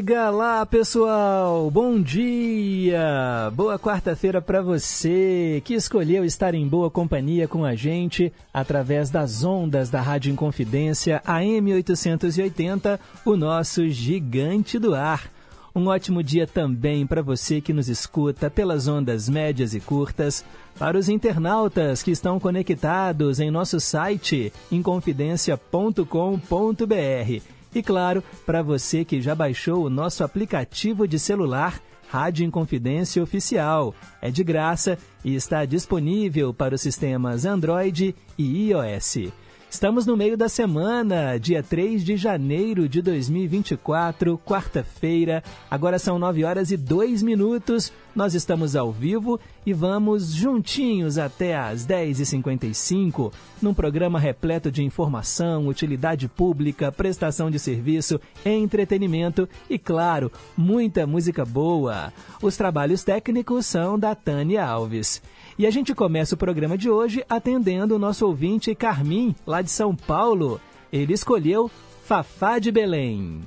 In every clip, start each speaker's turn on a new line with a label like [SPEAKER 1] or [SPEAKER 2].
[SPEAKER 1] Diga lá, pessoal! Bom dia! Boa quarta-feira para você que escolheu estar em boa companhia com a gente através das ondas da Rádio Inconfidência AM 880, o nosso gigante do ar. Um ótimo dia também para você que nos escuta pelas ondas médias e curtas, para os internautas que estão conectados em nosso site inconfidencia.com.br e claro, para você que já baixou o nosso aplicativo de celular Rádio Inconfidência Oficial. É de graça e está disponível para os sistemas Android e iOS. Estamos no meio da semana, dia 3 de janeiro de 2024, quarta-feira. Agora são 9 horas e 2 minutos. Nós estamos ao vivo e vamos juntinhos até às 10h55, num programa repleto de informação, utilidade pública, prestação de serviço, entretenimento e, claro, muita música boa. Os trabalhos técnicos são da Tânia Alves. E a gente começa o programa de hoje atendendo o nosso ouvinte Carmim, lá de São Paulo. Ele escolheu Fafá de Belém.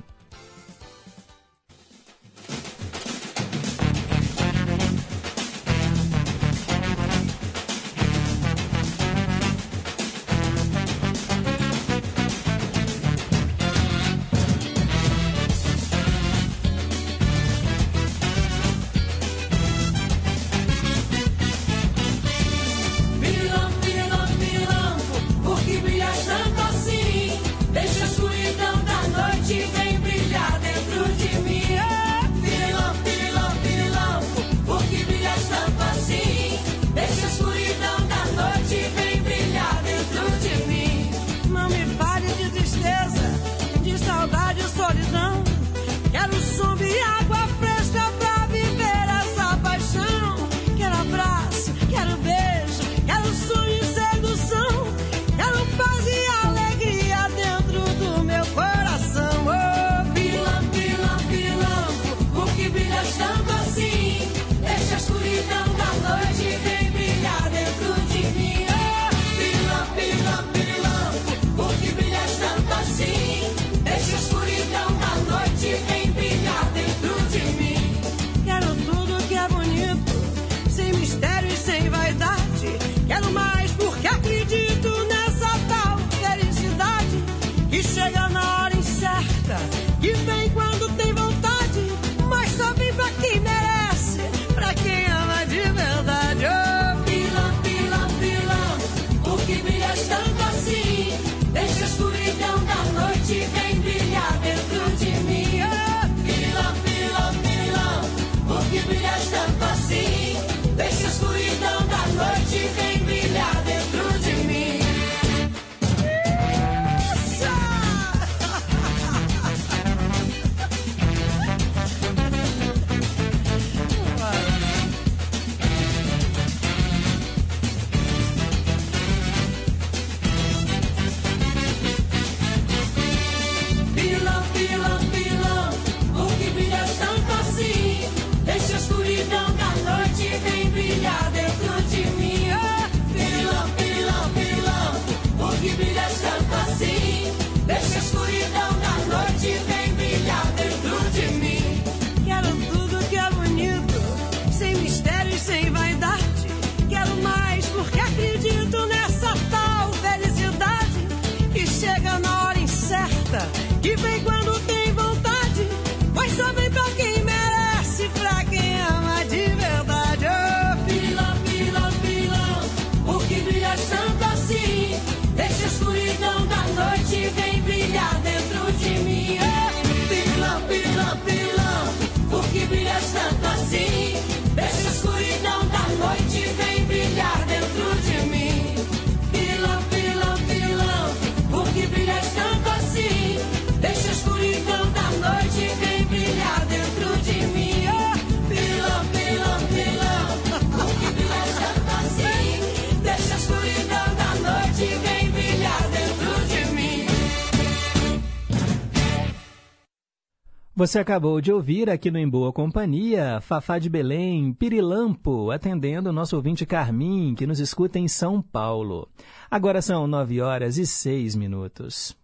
[SPEAKER 1] Você acabou de ouvir aqui no Em Boa Companhia, Fafá de Belém, Pirilampo, atendendo o nosso ouvinte Carmim, que nos escuta em São Paulo. Agora são nove horas e seis minutos.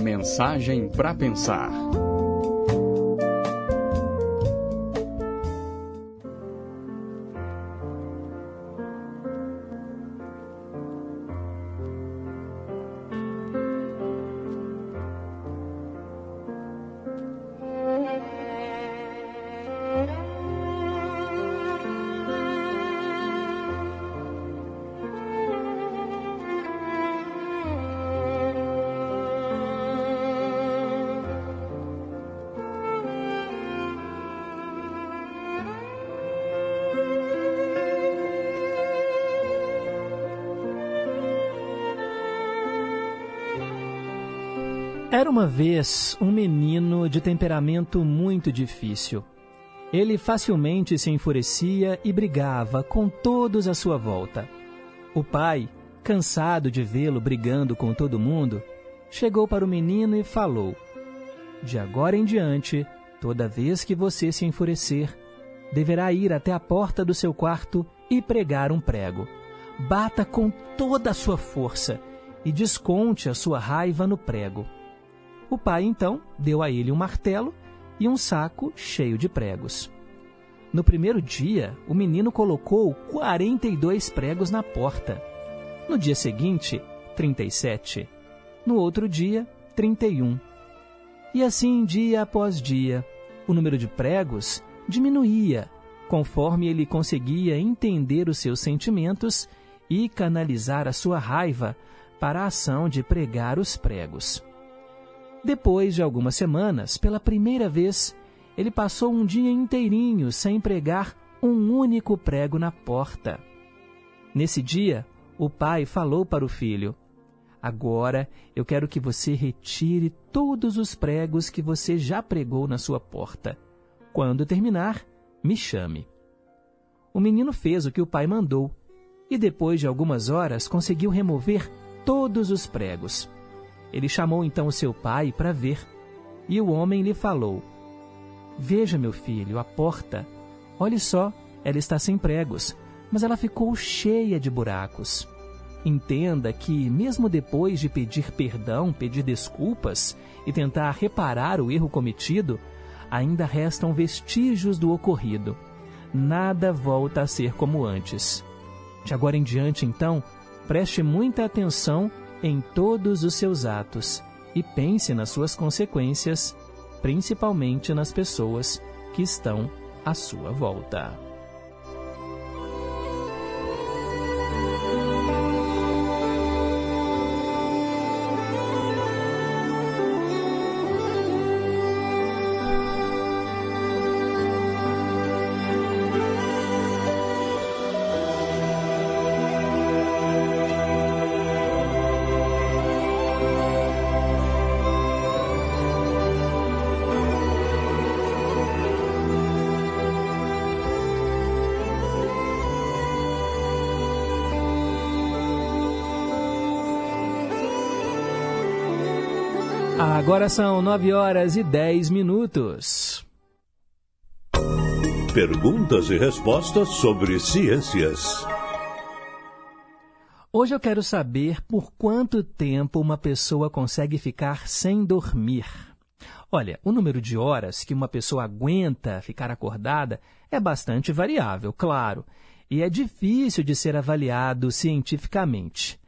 [SPEAKER 2] Mensagem para pensar.
[SPEAKER 1] Uma vez um menino de temperamento muito difícil. Ele facilmente se enfurecia e brigava com todos à sua volta. O pai, cansado de vê-lo brigando com todo mundo, chegou para o menino e falou: De agora em diante, toda vez que você se enfurecer, deverá ir até a porta do seu quarto e pregar um prego. Bata com toda a sua força e desconte a sua raiva no prego. O pai então deu a ele um martelo e um saco cheio de pregos. No primeiro dia, o menino colocou 42 pregos na porta. No dia seguinte, 37. No outro dia, 31. E assim, dia após dia, o número de pregos diminuía, conforme ele conseguia entender os seus sentimentos e canalizar a sua raiva para a ação de pregar os pregos. Depois de algumas semanas, pela primeira vez, ele passou um dia inteirinho sem pregar um único prego na porta. Nesse dia, o pai falou para o filho: Agora eu quero que você retire todos os pregos que você já pregou na sua porta. Quando terminar, me chame. O menino fez o que o pai mandou e, depois de algumas horas, conseguiu remover todos os pregos. Ele chamou então seu pai para ver, e o homem lhe falou: Veja, meu filho, a porta. Olhe só, ela está sem pregos, mas ela ficou cheia de buracos. Entenda que, mesmo depois de pedir perdão, pedir desculpas e tentar reparar o erro cometido, ainda restam vestígios do ocorrido. Nada volta a ser como antes. De agora em diante, então, preste muita atenção em todos os seus atos e pense nas suas consequências, principalmente nas pessoas que estão à sua volta. Agora são 9 horas e 10 minutos.
[SPEAKER 3] Perguntas e respostas sobre ciências.
[SPEAKER 1] Hoje eu quero saber por quanto tempo uma pessoa consegue ficar sem dormir. Olha, o número de horas que uma pessoa aguenta ficar acordada é bastante variável, claro, e é difícil de ser avaliado cientificamente.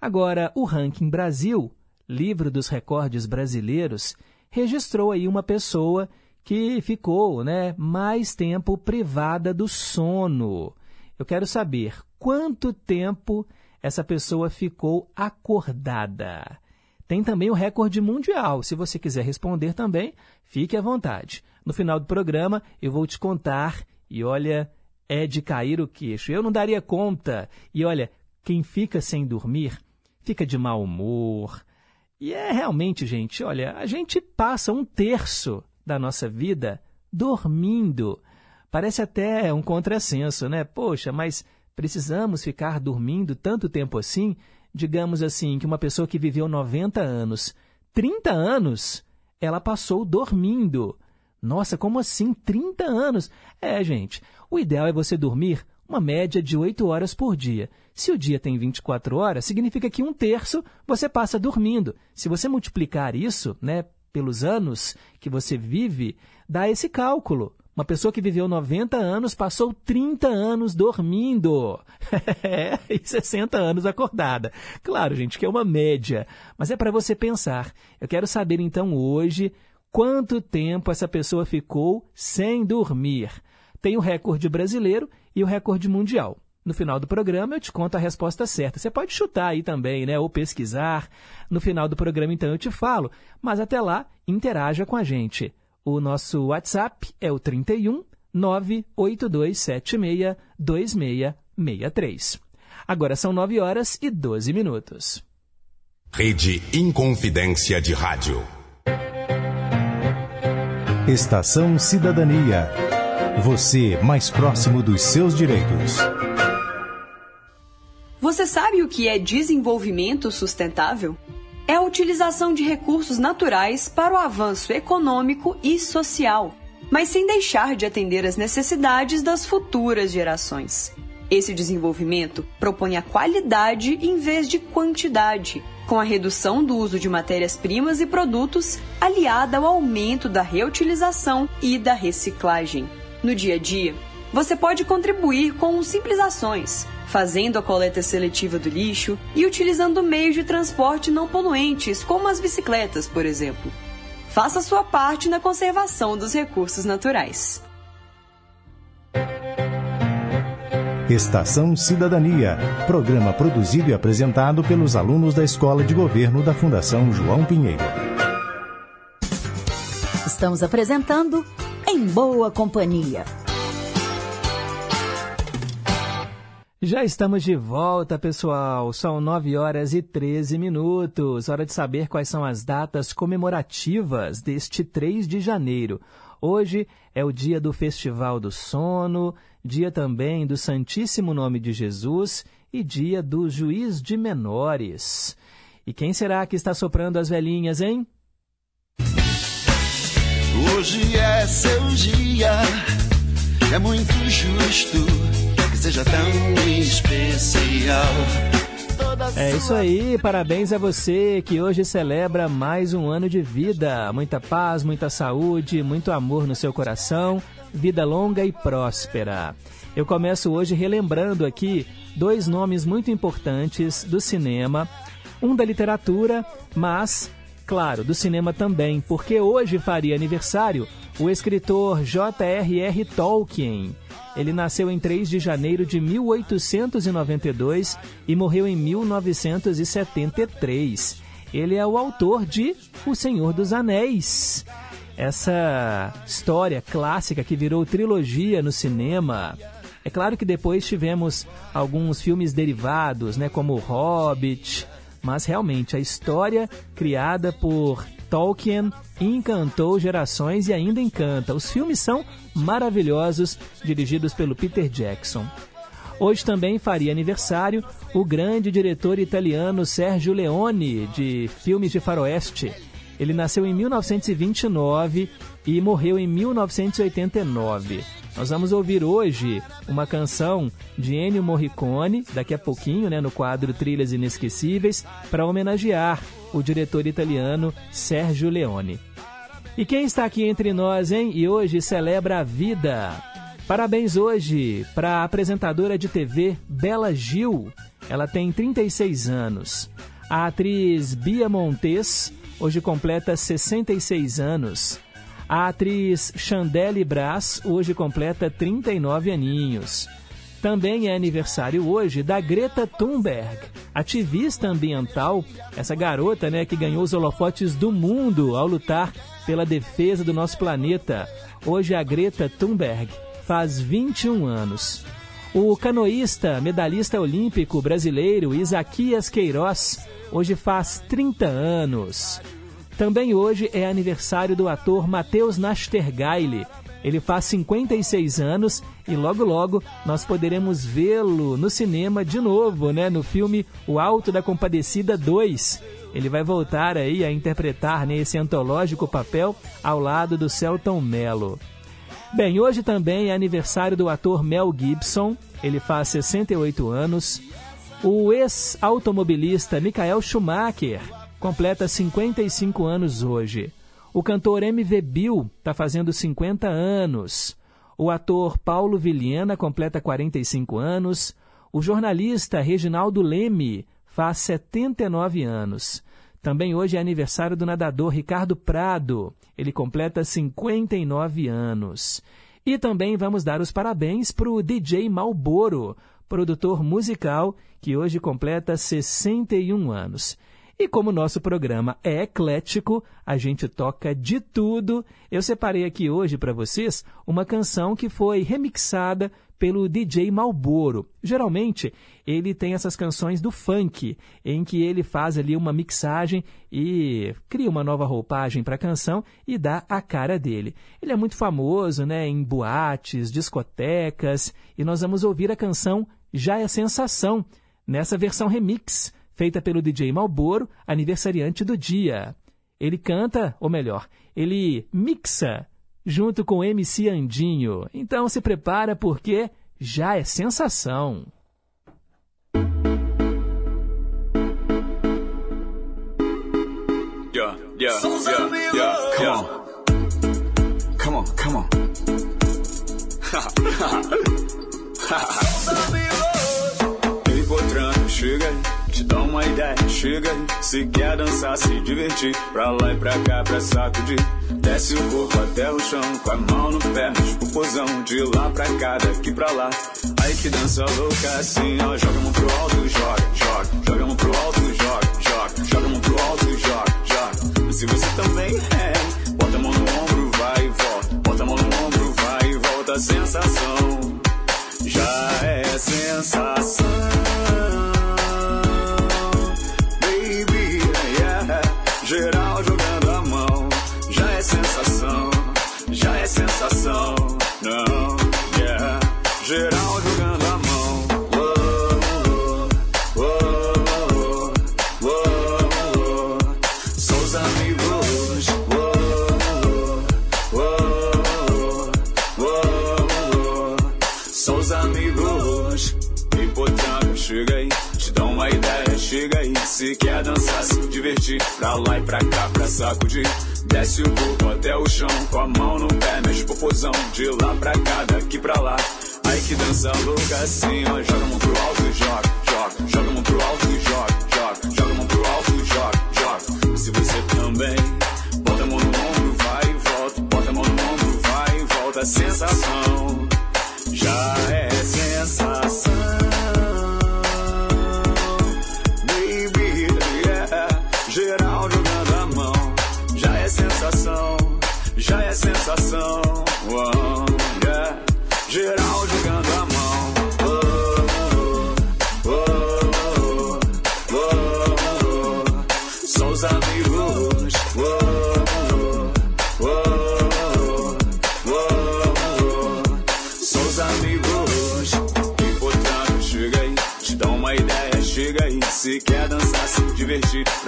[SPEAKER 1] Agora, o Ranking Brasil livro dos recordes brasileiros, registrou aí uma pessoa que ficou né, mais tempo privada do sono. Eu quero saber quanto tempo essa pessoa ficou acordada. Tem também o recorde mundial. Se você quiser responder também, fique à vontade. No final do programa, eu vou te contar e olha, é de cair o queixo. Eu não daria conta. E olha, quem fica sem dormir fica de mau humor, e é realmente, gente, olha, a gente passa um terço da nossa vida dormindo. Parece até um contrassenso, né? Poxa, mas precisamos ficar dormindo tanto tempo assim? Digamos assim, que uma pessoa que viveu 90 anos 30 anos ela passou dormindo. Nossa, como assim? 30 anos? É, gente, o ideal é você dormir uma média de 8 horas por dia. Se o dia tem 24 horas, significa que um terço você passa dormindo. Se você multiplicar isso né, pelos anos que você vive, dá esse cálculo. Uma pessoa que viveu 90 anos passou 30 anos dormindo. e 60 anos acordada. Claro, gente, que é uma média. Mas é para você pensar. Eu quero saber então hoje quanto tempo essa pessoa ficou sem dormir. Tem o recorde brasileiro e o recorde mundial. No final do programa eu te conto a resposta certa. Você pode chutar aí também, né? Ou pesquisar. No final do programa, então, eu te falo. Mas até lá, interaja com a gente. O nosso WhatsApp é o 31 98276 2663. Agora são 9 horas e 12 minutos.
[SPEAKER 4] Rede Inconfidência de Rádio.
[SPEAKER 5] Estação Cidadania. Você mais próximo dos seus direitos.
[SPEAKER 6] Você sabe o que é desenvolvimento sustentável? É a utilização de recursos naturais para o avanço econômico e social, mas sem deixar de atender às necessidades das futuras gerações. Esse desenvolvimento propõe a qualidade em vez de quantidade, com a redução do uso de matérias-primas e produtos, aliada ao aumento da reutilização e da reciclagem. No dia a dia, você pode contribuir com simples ações, fazendo a coleta seletiva do lixo e utilizando meios de transporte não poluentes, como as bicicletas, por exemplo. Faça sua parte na conservação dos recursos naturais.
[SPEAKER 5] Estação Cidadania, programa produzido e apresentado pelos alunos da Escola de Governo da Fundação João Pinheiro.
[SPEAKER 7] Estamos apresentando Em Boa Companhia.
[SPEAKER 1] Já estamos de volta, pessoal. São 9 horas e 13 minutos. Hora de saber quais são as datas comemorativas deste 3 de janeiro. Hoje é o dia do Festival do Sono, dia também do Santíssimo Nome de Jesus e dia do Juiz de Menores. E quem será que está soprando as velhinhas, hein?
[SPEAKER 8] Hoje é seu dia, é muito justo seja tão especial.
[SPEAKER 1] É isso aí, parabéns a você que hoje celebra mais um ano de vida. Muita paz, muita saúde, muito amor no seu coração, vida longa e próspera. Eu começo hoje relembrando aqui dois nomes muito importantes do cinema, um da literatura, mas, claro, do cinema também, porque hoje faria aniversário o escritor J.R.R. Tolkien. Ele nasceu em 3 de janeiro de 1892 e morreu em 1973. Ele é o autor de O Senhor dos Anéis. Essa história clássica que virou trilogia no cinema. É claro que depois tivemos alguns filmes derivados, né, como Hobbit, mas realmente a história criada por Tolkien encantou gerações e ainda encanta. Os filmes são maravilhosos, dirigidos pelo Peter Jackson. Hoje também faria aniversário o grande diretor italiano Sergio Leone, de filmes de faroeste. Ele nasceu em 1929 e morreu em 1989. Nós vamos ouvir hoje uma canção de Ennio Morricone, daqui a pouquinho, né, no quadro Trilhas Inesquecíveis, para homenagear o diretor italiano Sergio Leone. E quem está aqui entre nós, hein? E hoje celebra a vida. Parabéns hoje para a apresentadora de TV Bela Gil. Ela tem 36 anos. A atriz Bia Montes hoje completa 66 anos. A atriz Chandelle Brás hoje completa 39 aninhos. Também é aniversário hoje da Greta Thunberg, ativista ambiental, essa garota né, que ganhou os holofotes do mundo ao lutar pela defesa do nosso planeta. Hoje a Greta Thunberg faz 21 anos. O canoísta, medalhista olímpico brasileiro Isaquias Queiroz hoje faz 30 anos. Também hoje é aniversário do ator Matheus Nastergaile, ele faz 56 anos e logo logo nós poderemos vê-lo no cinema de novo, né, no filme O Alto da Compadecida 2. Ele vai voltar aí a interpretar nesse antológico papel ao lado do Celton Mello. Bem, hoje também é aniversário do ator Mel Gibson, ele faz 68 anos. O ex-automobilista Michael Schumacher completa 55 anos hoje. O cantor MV Bill está fazendo 50 anos. O ator Paulo Vilhena completa 45 anos. O jornalista Reginaldo Leme faz 79 anos. Também hoje é aniversário do nadador Ricardo Prado. Ele completa 59 anos. E também vamos dar os parabéns para o DJ Malboro, produtor musical, que hoje completa 61 anos. E como nosso programa é eclético, a gente toca de tudo. Eu separei aqui hoje para vocês uma canção que foi remixada pelo DJ Malboro. Geralmente, ele tem essas canções do funk, em que ele faz ali uma mixagem e cria uma nova roupagem para a canção e dá a cara dele. Ele é muito famoso, né, em boates, discotecas, e nós vamos ouvir a canção Já é Sensação, nessa versão remix feita pelo DJ Malboro, aniversariante do dia. Ele canta, ou melhor, ele mixa junto com MC Andinho. Então se prepara porque já é sensação.
[SPEAKER 9] Yeah, yeah, yeah, yeah, come on. Come on, come on. Ei, Potran, chega aí te dá uma ideia, chega aí. Se quer dançar, se divertir, pra lá e pra cá, pra sacudir. Desce o corpo até o chão, com a mão no pé, o pozão, de lá pra cá, daqui pra lá. Aí que dança louca assim, ó. Joga a mão pro alto, joga, joga. Joga a mão pro alto, joga, joga. Joga a mão pro alto, joga, joga. Se você também é, bota a mão no ombro, vai e volta. Bota a mão no ombro, vai e volta. Sensação, já é sensação. Se quer dançar, se divertir, pra lá e pra cá, pra sacudir. Desce o corpo até o chão, com a mão no pé, mexe popozão. De lá pra cá, daqui pra lá. Ai que dança louca assim, ó. Joga a mão pro alto e joga, joga. Joga e volta. Sensação,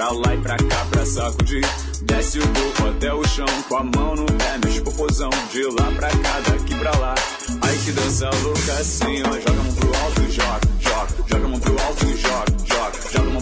[SPEAKER 9] pra lá e pra cá, pra sacudir. Desce o corpo até o chão, com a mão no pé, mexe popozão. De lá pra cá, daqui pra lá. Ai que dança louca assim, ó. Joga a mão pro alto e joga, joga. Joga a mão pro alto e joga, joga. Joga a mão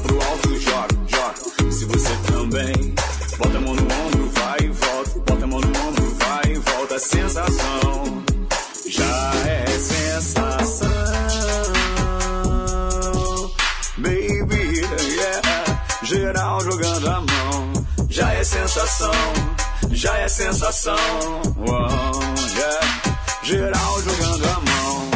[SPEAKER 9] já é sensação. Oh, yeah. Geral jogando a mão.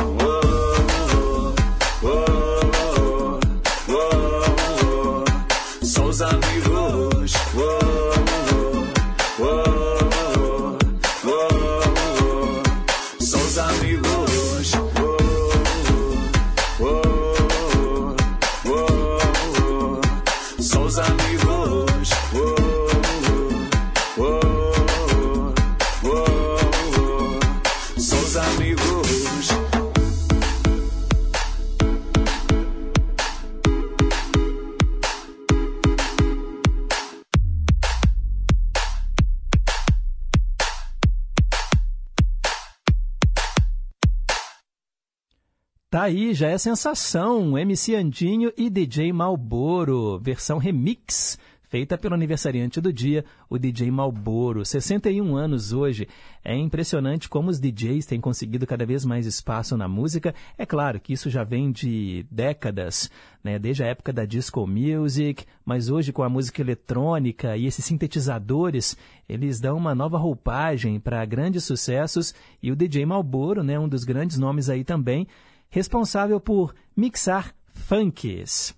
[SPEAKER 1] Aí, já é sensação. MC Andinho e DJ Malboro, versão remix feita pelo aniversariante do dia, o DJ Malboro, 61 anos hoje. É impressionante como os DJs têm conseguido cada vez mais espaço na música. É claro que isso já vem de décadas, né? desde a época da disco music, mas hoje com a música eletrônica e esses sintetizadores, eles dão uma nova roupagem para grandes sucessos e o DJ Malboro, né, um dos grandes nomes aí também, responsável por mixar funks.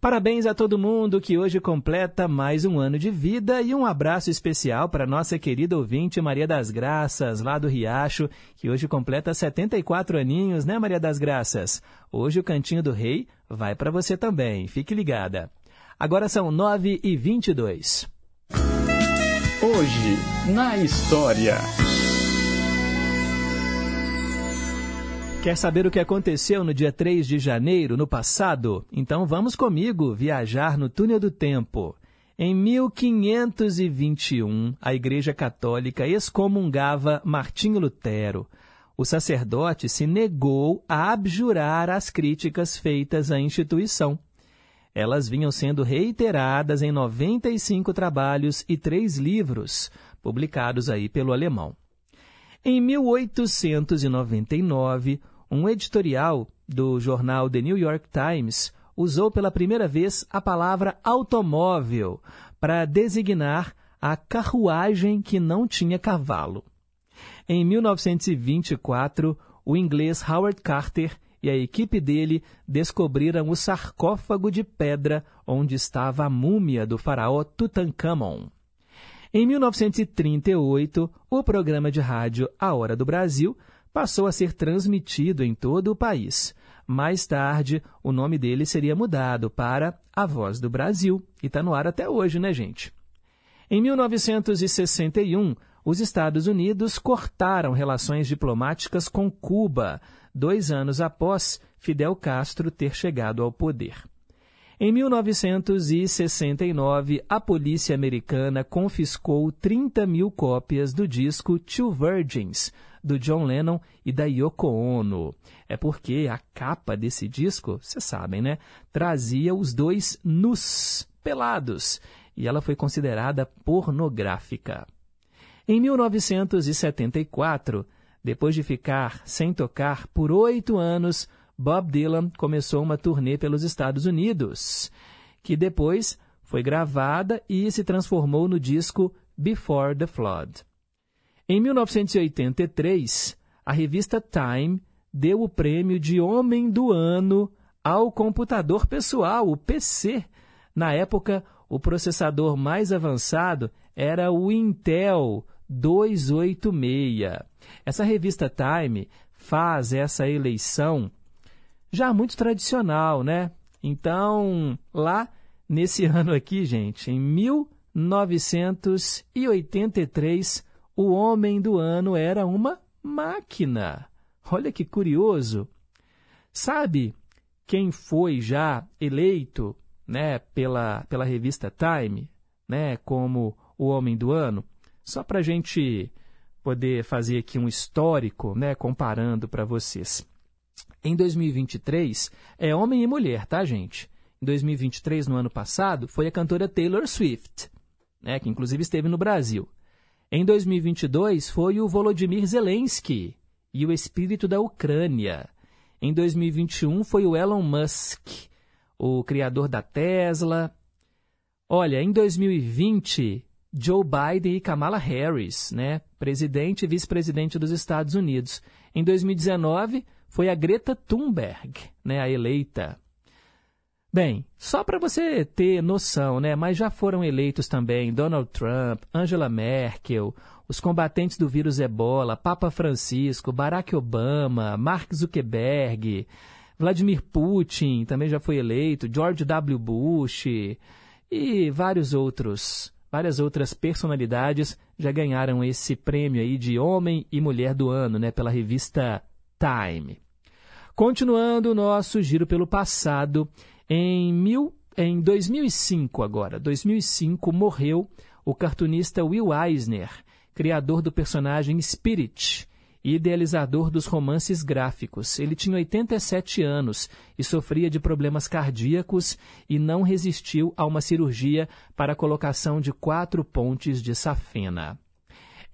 [SPEAKER 1] Parabéns a todo mundo que hoje completa mais um ano de vida e um abraço especial para nossa querida ouvinte Maria das Graças, lá do Riacho, que hoje completa 74 aninhos, né, Maria das Graças? Hoje o Cantinho do Rei vai para você também, fique ligada. Agora são 9 e 22.
[SPEAKER 2] Hoje, na história.
[SPEAKER 1] Quer saber o que aconteceu no dia 3 de janeiro, no passado? Então vamos comigo viajar no túnel do tempo. Em 1521, a Igreja Católica excomungava Martinho Lutero. O sacerdote se negou a abjurar as críticas feitas à instituição. Elas vinham sendo reiteradas em 95 trabalhos e três livros, publicados aí pelo alemão. Em 1899, um editorial do jornal The New York Times usou pela primeira vez a palavra automóvel para designar a carruagem que não tinha cavalo. Em 1924, o inglês Howard Carter e a equipe dele descobriram o sarcófago de pedra onde estava a múmia do faraó Tutankhamon. Em 1938, o programa de rádio A Hora do Brasil passou a ser transmitido em todo o país. Mais tarde, o nome dele seria mudado para A Voz do Brasil, e está no ar até hoje, né, gente? Em 1961, os Estados Unidos cortaram relações diplomáticas com Cuba, dois anos após Fidel Castro ter chegado ao poder. Em 1969, a polícia americana confiscou 30 mil cópias do disco Two Virgins, do John Lennon e da Yoko Ono. É porque a capa desse disco, vocês sabem, né? Trazia os dois nus, pelados, e ela foi considerada pornográfica. Em 1974, depois de ficar sem tocar por oito anos, Bob Dylan começou uma turnê pelos Estados Unidos, que depois foi gravada e se transformou no disco Before the Flood. Em 1983, a revista Time deu o prêmio de Homem do Ano ao computador pessoal, o PC. Na época, o processador mais avançado era o Intel 286. Essa revista Time faz essa eleição já muito tradicional, né? Então, lá nesse ano aqui, gente, em 1983, o homem do ano era uma máquina. Olha que curioso. Sabe quem foi já eleito né, pela, pela revista Time né, como o homem do ano? Só para a gente poder fazer aqui um histórico, né, comparando para vocês. Em 2023, é homem e mulher, tá, gente? Em 2023, no ano passado, foi a cantora Taylor Swift, né, que inclusive esteve no Brasil. Em 2022 foi o Volodymyr Zelensky e o espírito da Ucrânia. Em 2021 foi o Elon Musk, o criador da Tesla. Olha, em 2020, Joe Biden e Kamala Harris, né, presidente e vice-presidente dos Estados Unidos. Em 2019 foi a Greta Thunberg, né, a eleita. Bem, só para você ter noção, né? Mas já foram eleitos também Donald Trump, Angela Merkel, os combatentes do vírus Ebola, Papa Francisco, Barack Obama, Mark Zuckerberg, Vladimir Putin também já foi eleito, George W. Bush e vários outros, várias outras personalidades já ganharam esse prêmio aí de homem e mulher do ano, né, pela revista Time. Continuando o nosso giro pelo passado, em, mil, em 2005 agora, 2005, morreu o cartunista Will Eisner, criador do personagem Spirit. e idealizador dos romances gráficos. Ele tinha 87 anos e sofria de problemas cardíacos e não resistiu a uma cirurgia para a colocação de quatro pontes de safena.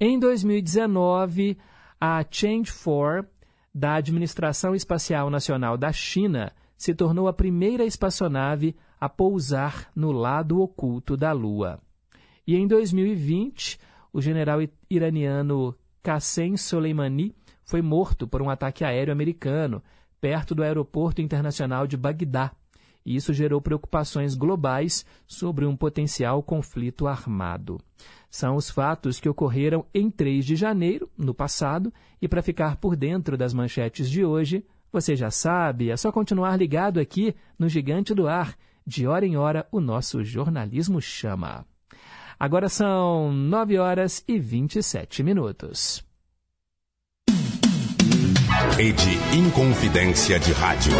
[SPEAKER 1] Em 2019, a Change4 da Administração Espacial Nacional da China se tornou a primeira espaçonave a pousar no lado oculto da Lua. E em 2020, o general iraniano Qassem Soleimani foi morto por um ataque aéreo americano perto do aeroporto internacional de Bagdá. E isso gerou preocupações globais sobre um potencial conflito armado. São os fatos que ocorreram em 3 de janeiro, no passado, e para ficar por dentro das manchetes de hoje, você já sabe, é só continuar ligado aqui no Gigante do Ar. De hora em hora, o nosso jornalismo chama. Agora são 9 horas e 27 minutos.
[SPEAKER 4] Rede Inconfidência de Rádio.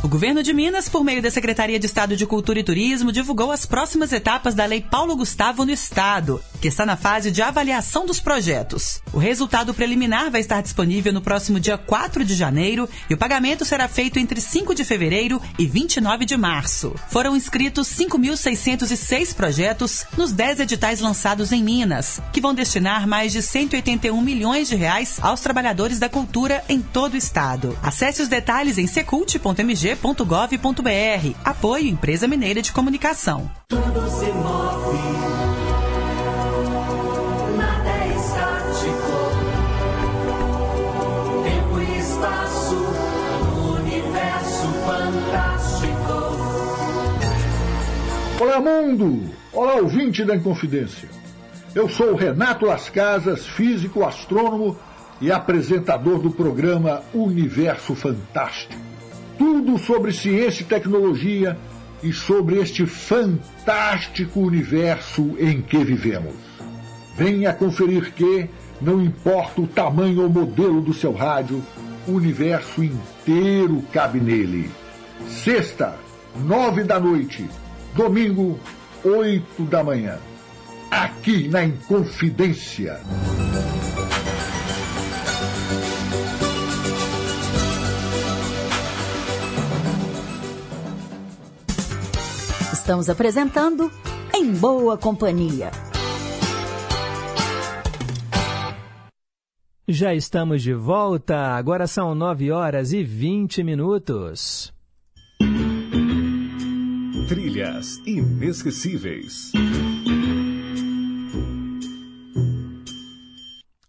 [SPEAKER 10] O governo de Minas, por meio da Secretaria de Estado de Cultura e Turismo, divulgou as próximas etapas da Lei Paulo Gustavo no Estado, que está na fase de avaliação dos projetos. O resultado preliminar vai estar disponível no próximo dia 4 de janeiro e o pagamento será feito entre 5 de fevereiro e 29 de março. Foram inscritos 5.606 projetos nos 10 editais lançados em Minas, que vão destinar mais de 181 milhões de reais aos trabalhadores da cultura em todo o estado. Acesse os detalhes em secult.mg mg.gov.br. Apoio Empresa Mineira de Comunicação.
[SPEAKER 11] Tudo se move. Nada é estático. Tempo e espaço. universo fantástico.
[SPEAKER 12] Olá, mundo! Olá, ouvinte da Inconfidência. Eu sou Renato Las Casas, físico, astrônomo e apresentador do programa Universo Fantástico tudo sobre ciência e tecnologia e sobre este fantástico universo em que vivemos. Venha conferir que, não importa o tamanho ou modelo do seu rádio, o universo inteiro cabe nele. Sexta, nove da noite. Domingo, oito da manhã. Aqui na Inconfidência.
[SPEAKER 7] Estamos apresentando Em Boa Companhia.
[SPEAKER 1] Já estamos de volta, agora são 9 horas e 20 minutos.
[SPEAKER 3] Trilhas inesquecíveis.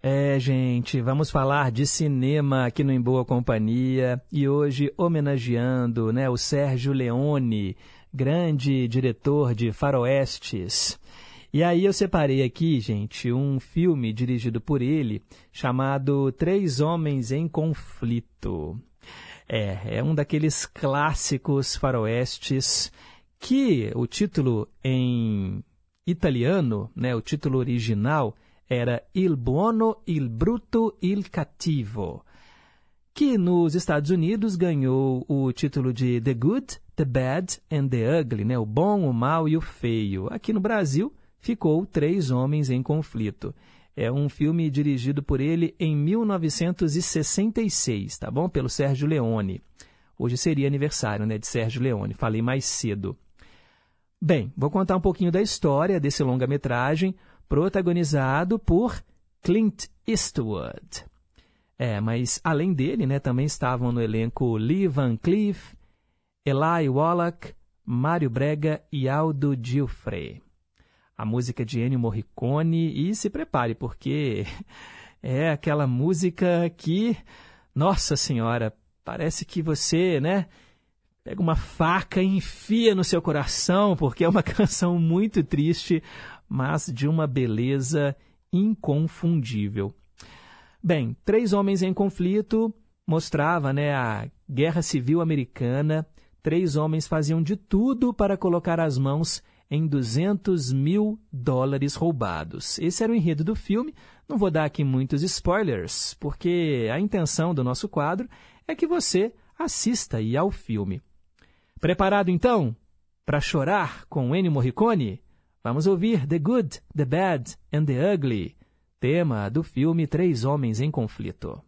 [SPEAKER 1] É, gente, vamos falar de cinema aqui no Em Boa Companhia e hoje homenageando né, o Sérgio Leone, grande diretor de faroestes. E aí eu separei aqui, gente, um filme dirigido por ele chamado Três Homens em Conflito. É, é um daqueles clássicos faroestes que o título em italiano, né, o título original era Il Buono, Il Brutto, Il Cattivo, que nos Estados Unidos ganhou o título de The Good, The Bad and the Ugly, né? o bom, o mal e o feio. Aqui no Brasil ficou Três Homens em Conflito. É um filme dirigido por ele em 1966, tá bom? Pelo Sérgio Leone. Hoje seria aniversário né, de Sérgio Leone, falei mais cedo. Bem, vou contar um pouquinho da história desse longa-metragem, protagonizado por Clint Eastwood. É, mas além dele, né, também estavam no elenco Lee Van Cleef, Eli Wallach, Mário Brega e Aldo Gilfrey. A música de Ennio Morricone e se prepare porque é aquela música que, nossa senhora, parece que você, né, pega uma faca e enfia no seu coração, porque é uma canção muito triste, mas de uma beleza inconfundível. Bem, Três Homens em Conflito mostrava né, a Guerra Civil Americana. Três homens faziam de tudo para colocar as mãos em 200 mil dólares roubados. Esse era o enredo do filme. Não vou dar aqui muitos spoilers, porque a intenção do nosso quadro é que você assista aí ao filme. Preparado então para chorar com Ennio Morricone? Vamos ouvir The Good, The Bad and The Ugly, tema do filme Três Homens em Conflito.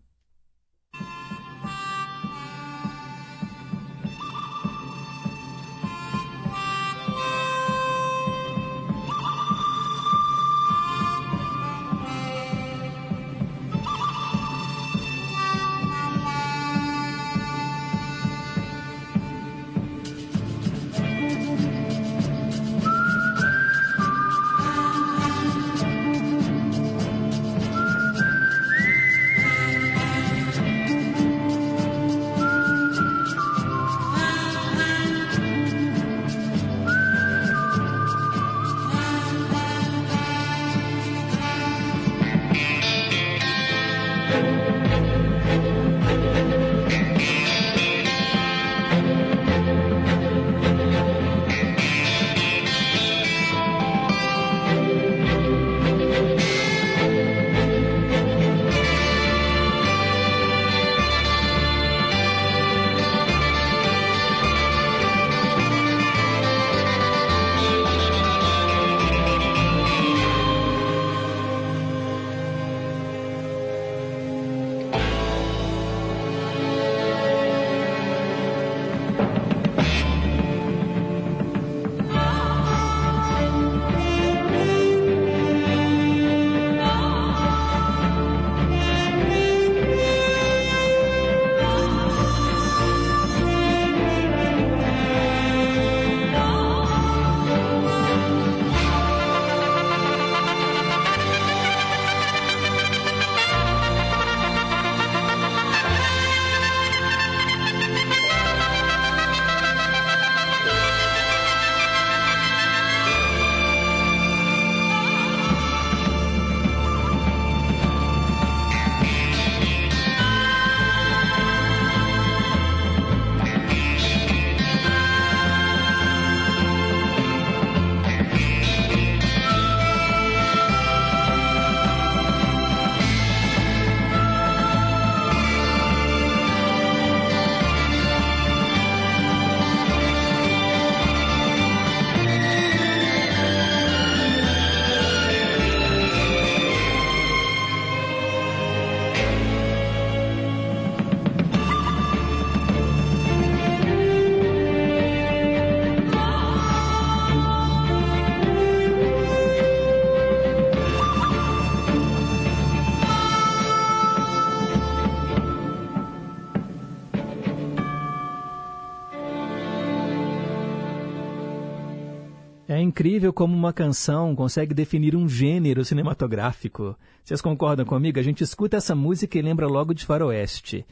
[SPEAKER 1] Incrível como uma canção consegue definir um gênero cinematográfico. Vocês concordam comigo? A gente escuta essa música e lembra logo de faroeste.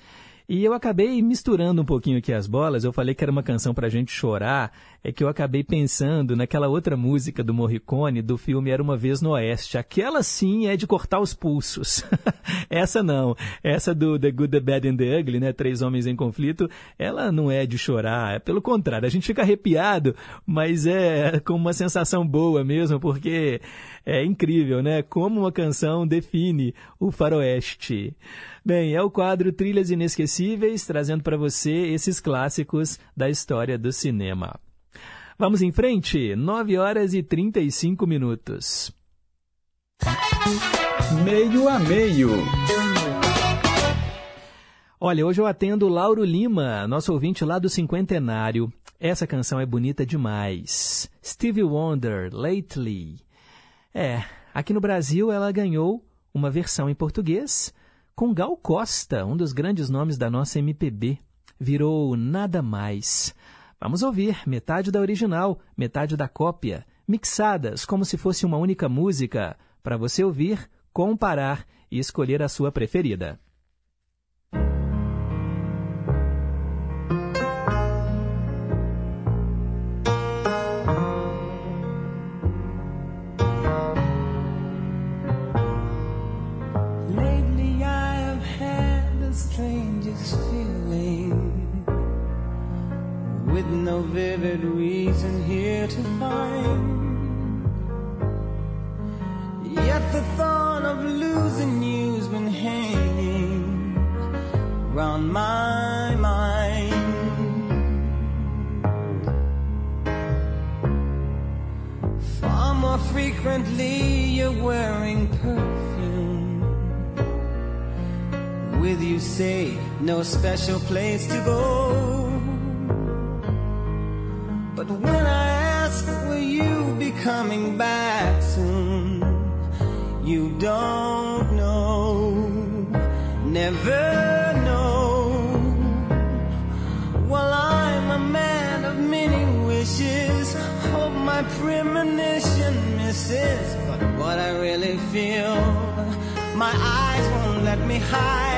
[SPEAKER 1] E eu acabei misturando um pouquinho aqui as bolas. Eu falei que era uma canção pra gente chorar. É que eu acabei pensando naquela outra música do Morricone, do filme Era Uma Vez no Oeste. Aquela sim é de cortar os pulsos. Essa não. Essa do The Good, The Bad and The Ugly, né? Três Homens em Conflito, ela não é de chorar. É pelo contrário, a gente fica arrepiado, mas é com uma sensação boa mesmo, porque é incrível, né? Como uma canção define o faroeste. Bem, é o quadro Trilhas Inesquecíveis, trazendo para você esses clássicos da história do cinema. Vamos em frente, 9 horas e 35 minutos.
[SPEAKER 2] Meio a meio.
[SPEAKER 1] Olha, hoje eu atendo Lauro Lima, nosso ouvinte lá do Cinquentenário. Essa canção é bonita demais. Stevie Wonder, Lately. É, aqui no Brasil ela ganhou uma versão em português com Gal Costa, um dos grandes nomes da nossa MPB. Virou Nada Mais. Vamos ouvir metade da original, metade da cópia, mixadas como se fosse uma única música, para você ouvir, comparar e escolher a sua preferida.
[SPEAKER 11] no vivid reason here to find. Yet the thought of losing you's been hanging round my mind. Far more frequently, you're wearing perfume.
[SPEAKER 13] With you, say, no special place to go. Coming back soon? You don't know, never know. Well, I'm a man of many wishes. Hope my premonition misses. But what I really feel, my eyes won't let me hide.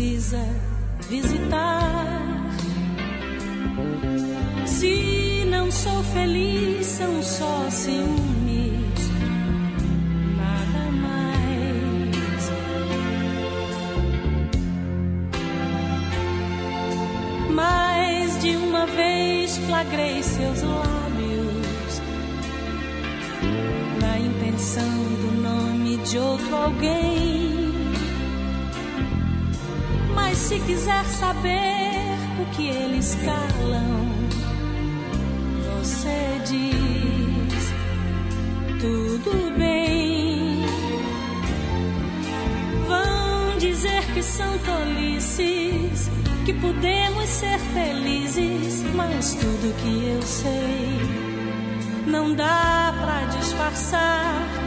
[SPEAKER 14] Precisa visitar. Se não sou feliz, são só ciúmes, nada mais. Mais de uma vez flagrei seus lábios na intenção do nome de outro alguém. Se quiser saber o que eles calam, você diz tudo bem. Vão dizer que são tolices, que podemos ser felizes, mas tudo que eu sei não dá pra disfarçar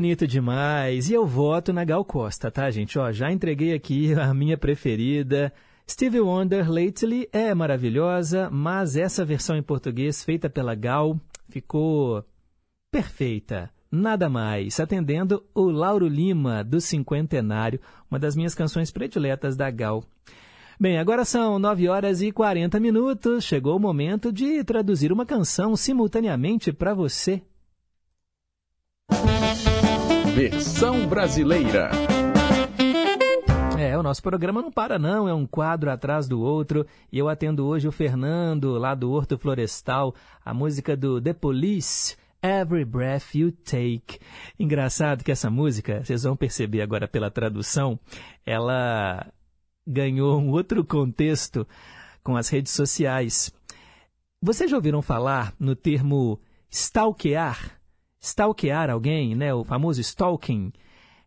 [SPEAKER 1] Bonito demais. E eu voto na Gal Costa, tá, gente? Ó, já entreguei aqui a minha preferida. Stevie Wonder Lately é maravilhosa, mas essa versão em português feita pela Gal ficou perfeita. Nada mais, atendendo o Lauro Lima do Cinquentenário, uma das minhas canções prediletas da Gal. Bem, agora são 9 horas e 40 minutos. Chegou o momento de traduzir uma canção simultaneamente para você.
[SPEAKER 2] Versão brasileira.
[SPEAKER 1] É, o nosso programa não para não, é um quadro atrás do outro. E eu atendo hoje o Fernando, lá do Horto Florestal, a música do The Police, Every Breath You Take. Engraçado que essa música, vocês vão perceber agora pela tradução, ela ganhou um outro contexto com as redes sociais. Vocês já ouviram falar no termo stalkear? Stalkear alguém, né? O famoso stalking.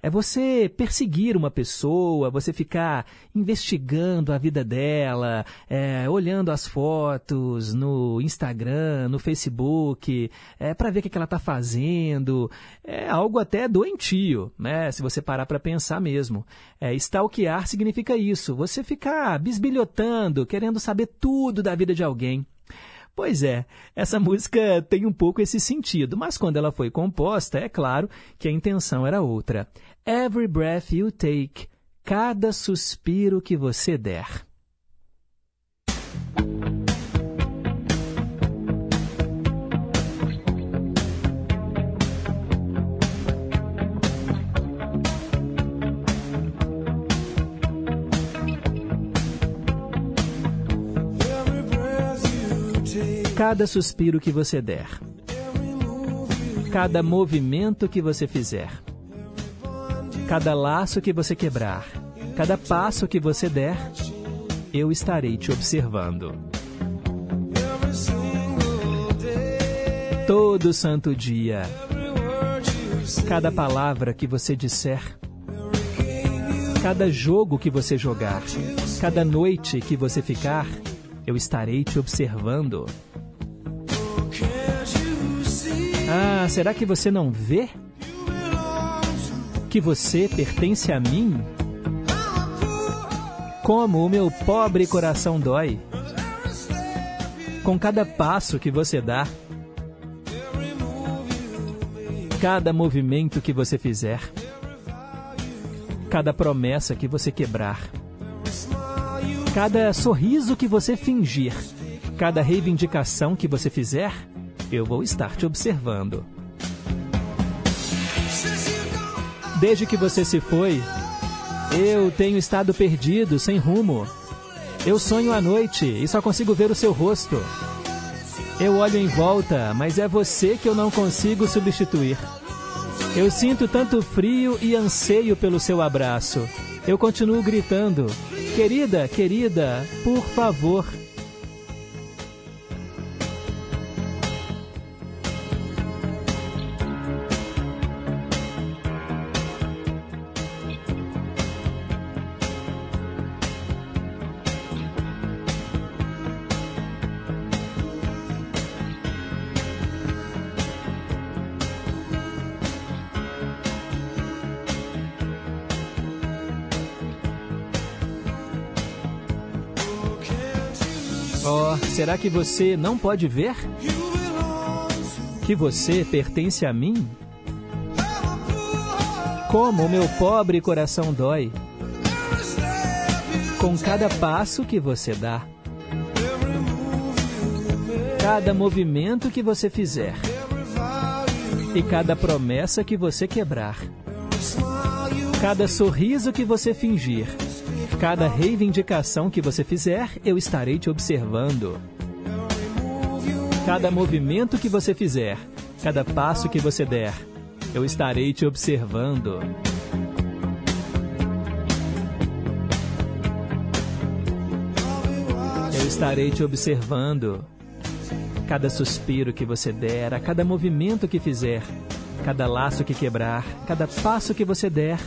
[SPEAKER 1] É você perseguir uma pessoa, você ficar investigando a vida dela, é, olhando as fotos no Instagram, no Facebook, é, para ver o que, ela está fazendo. É algo até doentio, né? Se você parar para pensar mesmo. É, stalkear significa isso, você ficar bisbilhotando, querendo saber tudo da vida de alguém. Pois é, essa música tem um pouco esse sentido, mas quando ela foi composta, é claro que a intenção era outra. Every breath you take, cada suspiro que você der. Cada suspiro que você der, cada movimento que você fizer, cada laço que você quebrar, cada passo que você der, eu estarei te observando. Todo santo dia, cada palavra que você disser, cada jogo que você jogar, cada noite que você ficar, eu estarei te observando. Ah, será que você não vê? Que você pertence a mim? Como o meu pobre coração dói. Com cada passo que você dá, cada movimento que você fizer, cada promessa que você quebrar, cada sorriso que você fingir, cada reivindicação que você fizer, eu vou estar te observando. Desde que você se foi, eu tenho estado perdido, sem rumo. Eu sonho à noite e só consigo ver o seu rosto. Eu olho em volta, mas é você que eu não consigo substituir. Eu sinto tanto frio e anseio pelo seu abraço. Eu continuo gritando: Querida, querida, por favor, Será que você não pode ver? Que você pertence a mim? Como o meu pobre coração dói. Com cada passo que você dá, cada movimento que você fizer. E cada promessa que você quebrar, cada sorriso que você fingir Cada reivindicação que você fizer, eu estarei te observando. Cada movimento que você fizer, cada passo que você der, eu estarei te observando. Eu estarei te observando. Cada suspiro que você der, a cada movimento que fizer, cada laço que quebrar, cada passo que você der,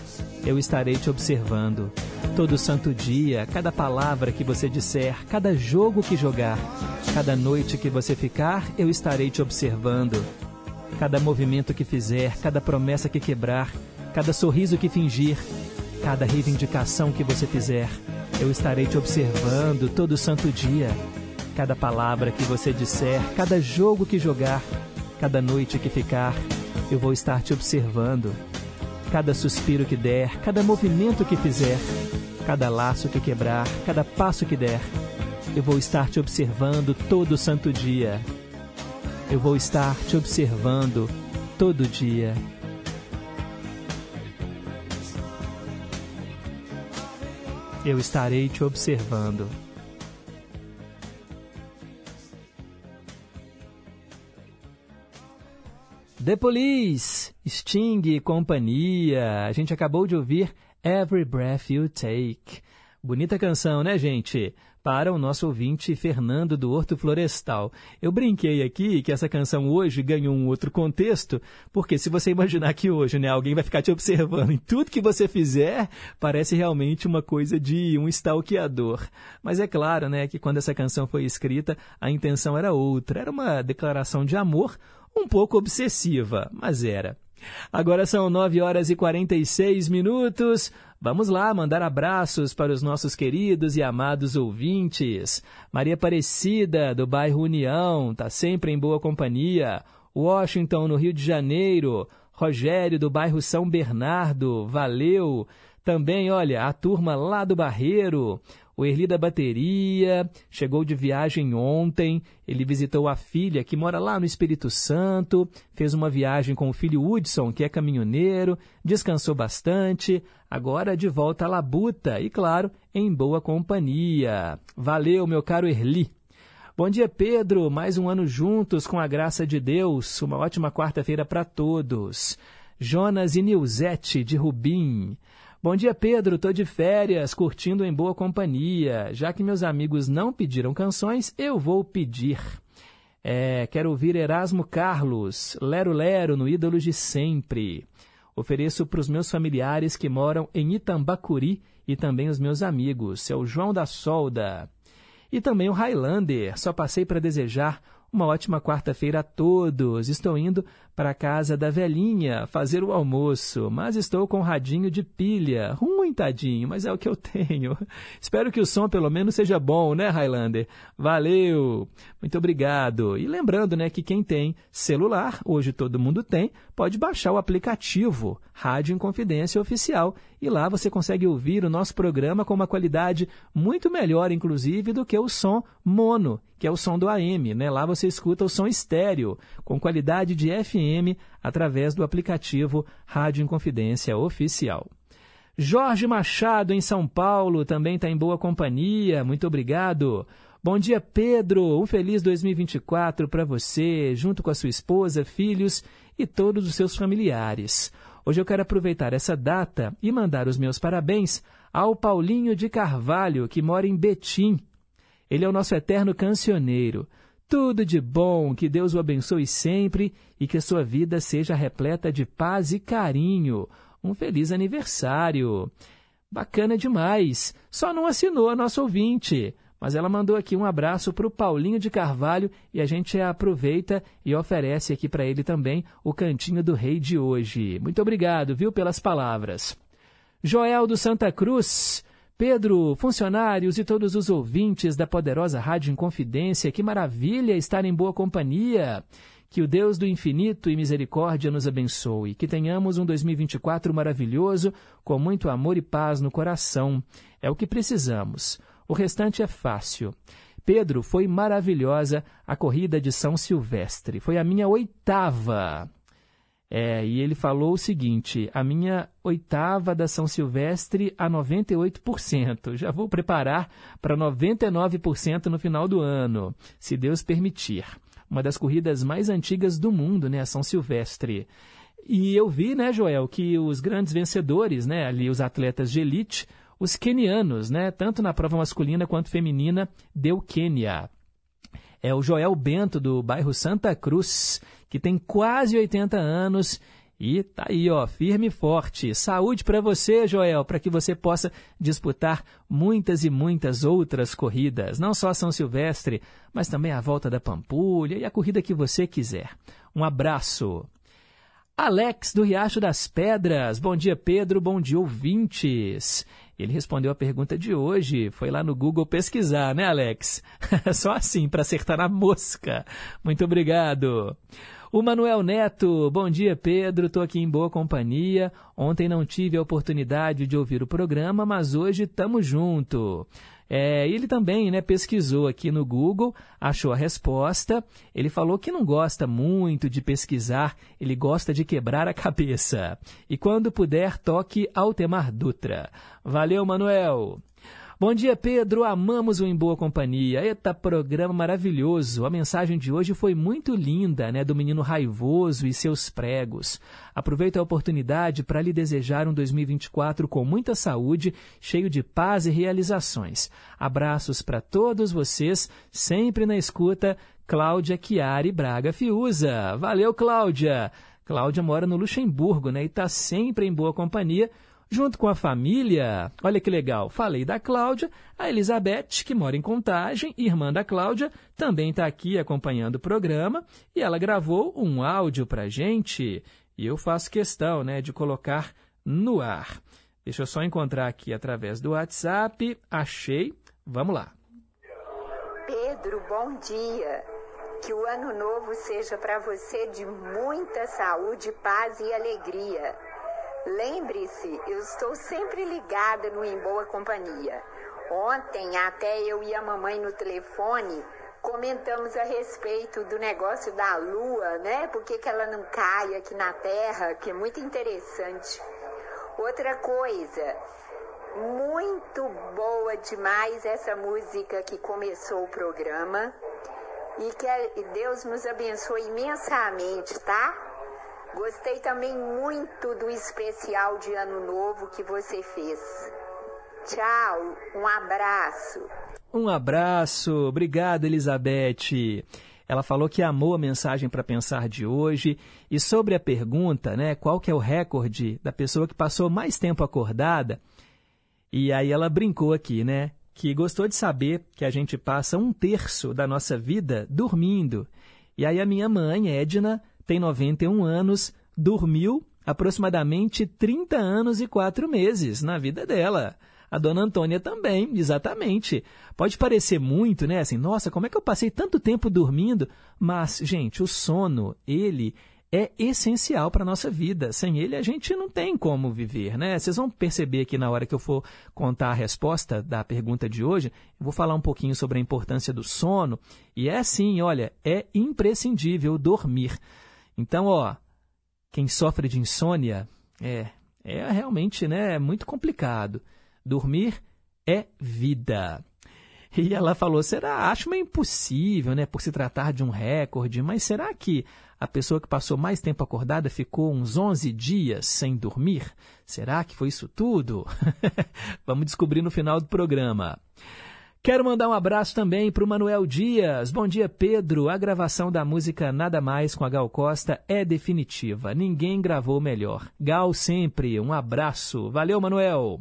[SPEAKER 1] eu estarei te observando. Todo santo dia, cada palavra que você disser, cada jogo que jogar, cada noite que você ficar, eu estarei te observando. Cada movimento que fizer, cada promessa que quebrar, cada sorriso que fingir, cada reivindicação que você fizer, eu estarei te observando todo santo dia. Cada palavra que você disser, cada jogo que jogar, cada noite que ficar, eu vou estar te observando. Cada suspiro que der, cada movimento que fizer, cada laço que quebrar, cada passo que der. Eu vou estar te observando todo santo dia. Eu vou estar te observando todo dia. Eu estarei te observando. The Police, Sting e companhia. A gente acabou de ouvir Every Breath You Take. Bonita canção, né, gente? Para o nosso ouvinte Fernando do Horto Florestal. Eu brinquei aqui que essa canção hoje ganhou um outro contexto, porque se você imaginar que hoje né, alguém vai ficar te observando em tudo que você fizer, parece realmente uma coisa de um stalkeador. Mas é claro né, que quando essa canção foi escrita, a intenção era outra. Era uma declaração de amor um pouco obsessiva, mas era. Agora são 9 horas e 46 minutos. Vamos lá mandar abraços para os nossos queridos e amados ouvintes. Maria Aparecida, do bairro União, está sempre em boa companhia. Washington, no Rio de Janeiro. Rogério, do bairro São Bernardo, valeu. Também, olha, a turma lá do Barreiro, o Erli da Bateria, chegou de viagem ontem. Ele visitou a filha que mora lá no Espírito Santo, fez uma viagem com o filho Hudson, que é caminhoneiro, descansou bastante. Agora de volta à Labuta e, claro, em boa companhia. Valeu, meu caro Erli. Bom dia, Pedro. Mais um ano juntos com a graça de Deus. Uma ótima quarta-feira para todos. Jonas e Nilzete de Rubim. Bom dia, Pedro. Tô de férias, curtindo em boa companhia. Já que meus amigos não pediram canções, eu vou pedir. É, quero ouvir Erasmo Carlos, Lero Lero, no Ídolos de Sempre. Ofereço para os meus familiares que moram em Itambacuri e também os meus amigos, seu João da Solda. E também o Highlander. Só passei para desejar uma ótima quarta-feira a todos. Estou indo para a casa da velhinha fazer o almoço, mas estou com um radinho de pilha. Ruim, tadinho, mas é o que eu tenho. Espero que o som pelo menos seja bom, né, Highlander? Valeu! Muito obrigado. E lembrando, né, que quem tem celular, hoje todo mundo tem, pode baixar o aplicativo Rádio Inconfidência Oficial e lá você consegue ouvir o nosso programa com uma qualidade muito melhor, inclusive, do que o som mono, que é o som do AM, né? Lá você escuta o som estéreo, com qualidade de FM através do aplicativo Rádio Inconfidência Oficial. Jorge Machado, em São Paulo, também está em boa companhia. Muito obrigado. Bom dia, Pedro. Um feliz 2024 para você, junto com a sua esposa, filhos e todos os seus familiares. Hoje eu quero aproveitar essa data e mandar os meus parabéns ao Paulinho de Carvalho, que mora em Betim. Ele é o nosso eterno cancioneiro. Tudo de bom, que Deus o abençoe sempre e que a sua vida seja repleta de paz e carinho. Um feliz aniversário. Bacana demais. Só não assinou a nossa ouvinte. Mas ela mandou aqui um abraço para o Paulinho de Carvalho e a gente aproveita e oferece aqui para ele também o Cantinho do Rei de hoje. Muito obrigado, viu, pelas palavras. Joel do Santa Cruz Pedro, funcionários e todos os ouvintes da poderosa Rádio Inconfidência, que maravilha estar em boa companhia. Que o Deus do infinito e misericórdia nos abençoe. Que tenhamos um 2024 maravilhoso, com muito amor e paz no coração. É o que precisamos. O restante é fácil. Pedro, foi maravilhosa a corrida de São Silvestre. Foi a minha oitava. É, e ele falou o seguinte: a minha oitava da São Silvestre a 98%. Já vou preparar para 99% no final do ano, se Deus permitir. Uma das corridas mais antigas do mundo, né, a São Silvestre. E eu vi, né, Joel, que os grandes vencedores, né, ali os atletas de elite, os quenianos, né, tanto na prova masculina quanto feminina, deu Quênia. É o Joel Bento, do bairro Santa Cruz, que tem quase 80 anos e tá aí, ó, firme e forte. Saúde para você, Joel, para que você possa disputar muitas e muitas outras corridas, não só São Silvestre, mas também a Volta da Pampulha e a corrida que você quiser. Um abraço. Alex do Riacho das Pedras. Bom dia, Pedro. Bom dia, ouvintes. Ele respondeu a pergunta de hoje. Foi lá no Google pesquisar, né, Alex? Só assim, para acertar na mosca. Muito obrigado. O Manuel Neto, bom dia Pedro, estou aqui em boa companhia. Ontem não tive a oportunidade de ouvir o programa, mas hoje estamos junto. É, ele também né, pesquisou aqui no Google, achou a resposta. Ele falou que não gosta muito de pesquisar, ele gosta de quebrar a cabeça. E quando puder, toque Altemar Dutra. Valeu, Manuel! Bom dia, Pedro. Amamos o Em Boa Companhia. Eita, programa maravilhoso. A mensagem de hoje foi muito linda, né? Do menino raivoso e seus pregos. Aproveito a oportunidade para lhe desejar um 2024 com muita saúde, cheio de paz e realizações. Abraços para todos vocês, sempre na escuta. Cláudia Chiari Braga Fiuza. Valeu, Cláudia. Cláudia mora no Luxemburgo, né? E está sempre em boa companhia junto com a família. Olha que legal, falei da Cláudia, a Elizabeth, que mora em Contagem, irmã da Cláudia, também está aqui acompanhando o programa e ela gravou um áudio para gente e eu faço questão né, de colocar no ar. Deixa eu só encontrar aqui através do WhatsApp. Achei. Vamos lá.
[SPEAKER 15] Pedro, bom dia. Que o ano novo seja para você de muita saúde, paz e alegria Lembre-se, eu estou sempre ligada no Em Boa Companhia. Ontem, até eu e a mamãe no telefone comentamos a respeito do negócio da lua, né? Por que, que ela não cai aqui na Terra, que é muito interessante. Outra coisa, muito boa demais essa música que começou o programa. E que Deus nos abençoe imensamente, tá? Gostei também muito do especial de Ano Novo que você fez. Tchau, um abraço.
[SPEAKER 1] Um abraço, obrigado Elizabeth. Ela falou que amou a mensagem para pensar de hoje e sobre a pergunta, né, qual que é o recorde da pessoa que passou mais tempo acordada? E aí ela brincou aqui, né, que gostou de saber que a gente passa um terço da nossa vida dormindo. E aí a minha mãe, Edna, tem 91 anos, dormiu aproximadamente 30 anos e 4 meses na vida dela. A dona Antônia também, exatamente. Pode parecer muito, né? Assim, nossa, como é que eu passei tanto tempo dormindo? Mas, gente, o sono, ele é essencial para a nossa vida. Sem ele, a gente não tem como viver, né? Vocês vão perceber que na hora que eu for contar a resposta da pergunta de hoje, eu vou falar um pouquinho sobre a importância do sono. E é assim, olha, é imprescindível dormir. Então, ó, quem sofre de insônia é, é realmente né, muito complicado. Dormir é vida. E ela falou: será? Acho meio impossível, né? Por se tratar de um recorde, mas será que a pessoa que passou mais tempo acordada ficou uns 11 dias sem dormir? Será que foi isso tudo? Vamos descobrir no final do programa. Quero mandar um abraço também para o Manuel Dias. Bom dia, Pedro. A gravação da música Nada Mais com a Gal Costa é definitiva. Ninguém gravou melhor. Gal sempre. Um abraço. Valeu, Manuel.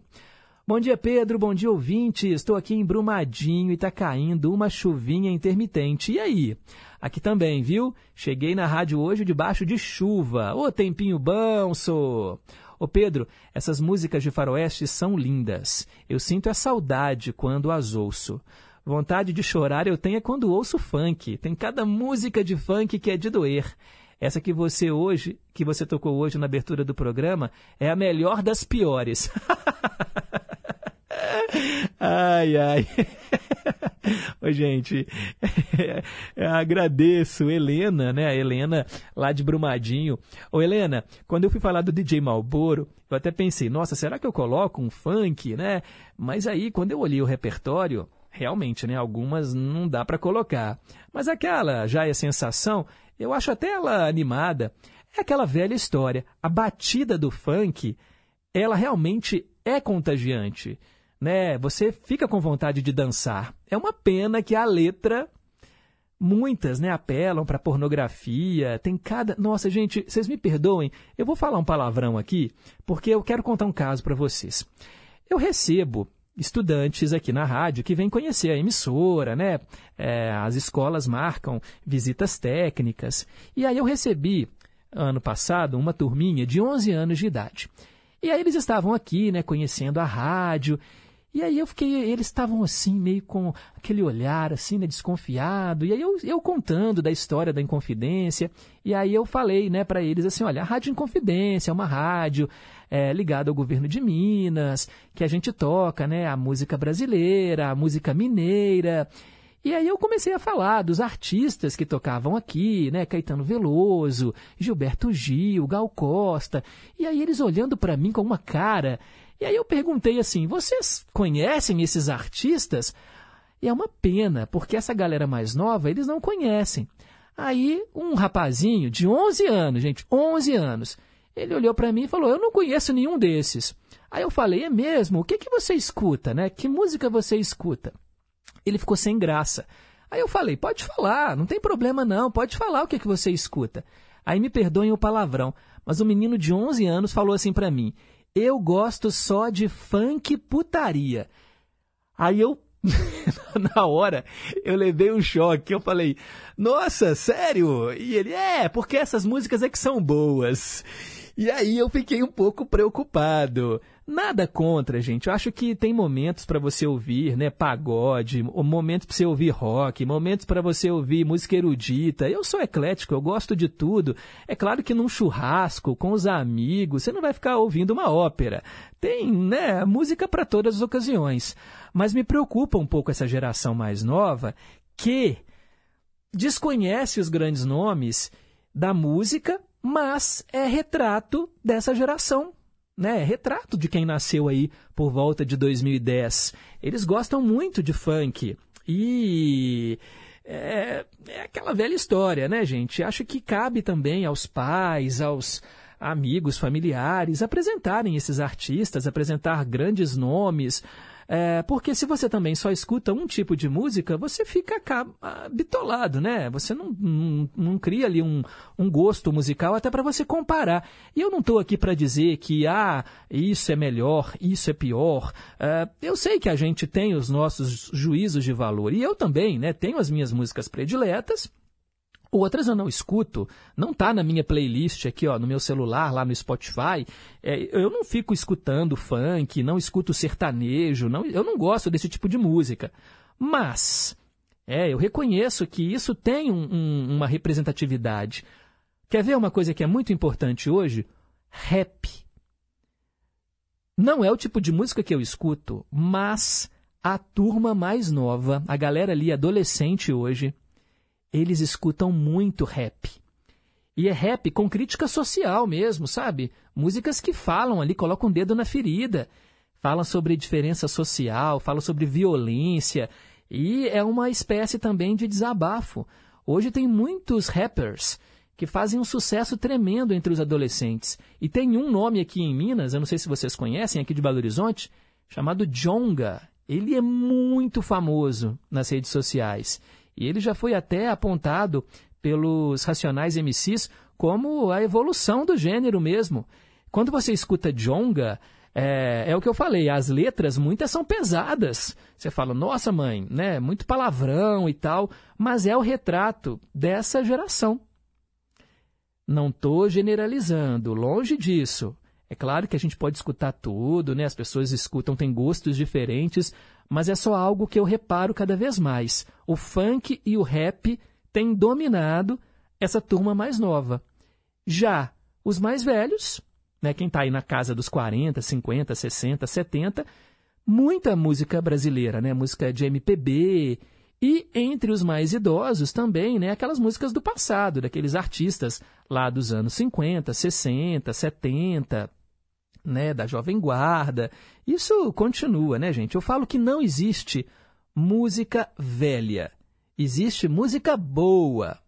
[SPEAKER 1] Bom dia, Pedro. Bom dia, ouvinte. Estou aqui em Brumadinho e está caindo uma chuvinha intermitente. E aí? Aqui também, viu? Cheguei na rádio hoje debaixo de chuva. Ô, tempinho bom, sou. Ô Pedro, essas músicas de faroeste são lindas. Eu sinto a saudade quando as ouço. Vontade de chorar eu tenho é quando ouço funk. Tem cada música de funk que é de doer. Essa que você hoje, que você tocou hoje na abertura do programa, é a melhor das piores. ai, ai. Ô, gente, agradeço Helena, né? A Helena lá de Brumadinho. Ô, Helena, quando eu fui falar do DJ Malboro, eu até pensei, nossa, será que eu coloco um funk, né? Mas aí, quando eu olhei o repertório, realmente, né? Algumas não dá para colocar. Mas aquela já é sensação, eu acho até ela animada. É aquela velha história. A batida do funk, ela realmente é contagiante né? Você fica com vontade de dançar. É uma pena que a letra muitas, né, apelam para pornografia. Tem cada, nossa, gente, vocês me perdoem. Eu vou falar um palavrão aqui, porque eu quero contar um caso para vocês. Eu recebo estudantes aqui na rádio que vêm conhecer a emissora, né? É, as escolas marcam visitas técnicas. E aí eu recebi, ano passado, uma turminha de 11 anos de idade. E aí eles estavam aqui, né, conhecendo a rádio. E aí eu fiquei, eles estavam assim, meio com aquele olhar assim, né, desconfiado. E aí eu, eu contando da história da Inconfidência. E aí eu falei, né, para eles assim, olha, a Rádio Inconfidência é uma rádio é, ligada ao governo de Minas, que a gente toca, né, a música brasileira, a música mineira. E aí eu comecei a falar dos artistas que tocavam aqui, né, Caetano Veloso, Gilberto Gil, Gal Costa. E aí eles olhando para mim com uma cara e aí eu perguntei assim: vocês conhecem esses artistas? E é uma pena, porque essa galera mais nova, eles não conhecem. Aí um rapazinho de 11 anos, gente, 11 anos, ele olhou para mim e falou: Eu não conheço nenhum desses. Aí eu falei: É mesmo? O que, que você escuta, né? Que música você escuta? Ele ficou sem graça. Aí eu falei: Pode falar, não tem problema não, pode falar o que, que você escuta. Aí me perdoem o palavrão, mas o menino de 11 anos falou assim para mim: eu gosto só de funk putaria. Aí eu, na hora, eu levei um choque. Eu falei, nossa, sério? E ele, é, porque essas músicas é que são boas. E aí eu fiquei um pouco preocupado. Nada contra, gente. Eu acho que tem momentos para você ouvir, né, pagode, momentos para você ouvir rock, momentos para você ouvir música erudita. Eu sou eclético, eu gosto de tudo. É claro que num churrasco com os amigos, você não vai ficar ouvindo uma ópera. Tem, né, música para todas as ocasiões. Mas me preocupa um pouco essa geração mais nova que desconhece os grandes nomes da música, mas é retrato dessa geração né, retrato de quem nasceu aí por volta de 2010. Eles gostam muito de funk e é, é, aquela velha história, né, gente? Acho que cabe também aos pais, aos amigos, familiares apresentarem esses artistas, apresentar grandes nomes. É, porque se você também só escuta um tipo de música, você fica bitolado, né? Você não, não, não cria ali um, um gosto musical até para você comparar. E eu não estou aqui para dizer que, ah, isso é melhor, isso é pior. É, eu sei que a gente tem os nossos juízos de valor. E eu também, né? Tenho as minhas músicas prediletas. Outras eu não escuto, não está na minha playlist aqui, ó, no meu celular, lá no Spotify. É, eu não fico escutando funk, não escuto sertanejo, não, eu não gosto desse tipo de música. Mas, é, eu reconheço que isso tem um, um, uma representatividade. Quer ver uma coisa que é muito importante hoje? Rap. Não é o tipo de música que eu escuto, mas a turma mais nova, a galera ali adolescente hoje, eles escutam muito rap. E é rap com crítica social mesmo, sabe? Músicas que falam ali, colocam o dedo na ferida, falam sobre diferença social, falam sobre violência, e é uma espécie também de desabafo. Hoje tem muitos rappers que fazem um sucesso tremendo entre os adolescentes. E tem um nome aqui em Minas, eu não sei se vocês conhecem, aqui de Belo Horizonte, chamado Jonga. Ele é muito famoso nas redes sociais. E ele já foi até apontado pelos racionais MCs como a evolução do gênero mesmo. Quando você escuta Jonga, é, é, o que eu falei, as letras muitas são pesadas. Você fala, nossa mãe, né, muito palavrão e tal, mas é o retrato dessa geração. Não estou generalizando, longe disso. É claro que a gente pode escutar tudo, né? As pessoas escutam, têm gostos diferentes, mas é só algo que eu reparo cada vez mais. O funk e o rap têm dominado essa turma mais nova. Já os mais velhos, né, quem está aí na casa dos 40, 50, 60, 70, muita música brasileira, né, música de MPB, e entre os mais idosos também, né, aquelas músicas do passado, daqueles artistas lá dos anos 50, 60, 70, né, da Jovem Guarda. Isso continua, né, gente? Eu falo que não existe música velha. Existe música boa.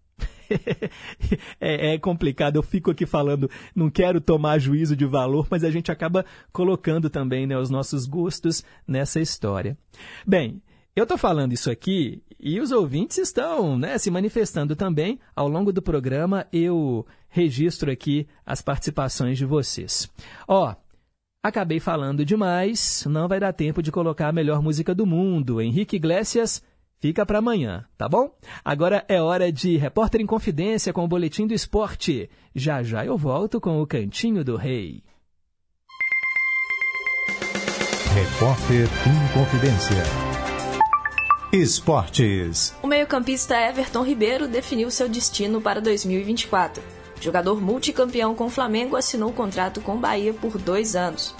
[SPEAKER 1] é, é, complicado, eu fico aqui falando, não quero tomar juízo de valor, mas a gente acaba colocando também né, os nossos gostos nessa história. Bem, eu estou falando isso aqui e os ouvintes estão né, se manifestando também. Ao longo do programa, eu registro aqui as participações de vocês. Ó, Acabei falando demais, não vai dar tempo de colocar a melhor música do mundo. Henrique Iglesias, fica para amanhã, tá bom? Agora é hora de Repórter em Confidência com o Boletim do Esporte. Já já eu volto com o Cantinho do Rei.
[SPEAKER 5] Repórter em Confidência. Esportes.
[SPEAKER 16] O meio-campista Everton Ribeiro definiu seu destino para 2024 jogador multicampeão com o Flamengo assinou o contrato com o Bahia por dois anos.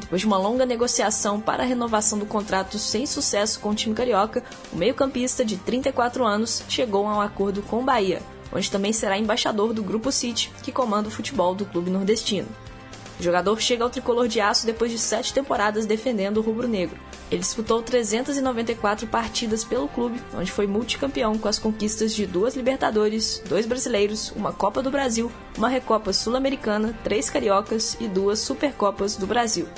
[SPEAKER 16] Depois de uma longa negociação para a renovação do contrato sem sucesso com o time carioca, o meio-campista de 34 anos chegou a um acordo com o Bahia, onde também será embaixador do Grupo City, que comanda o futebol do clube nordestino. O jogador chega ao tricolor de aço depois de sete temporadas defendendo o rubro-negro. Ele disputou 394 partidas pelo clube, onde foi multicampeão com as conquistas de duas Libertadores, dois brasileiros, uma Copa do Brasil, uma Recopa Sul-Americana, três Cariocas e duas Supercopas do Brasil.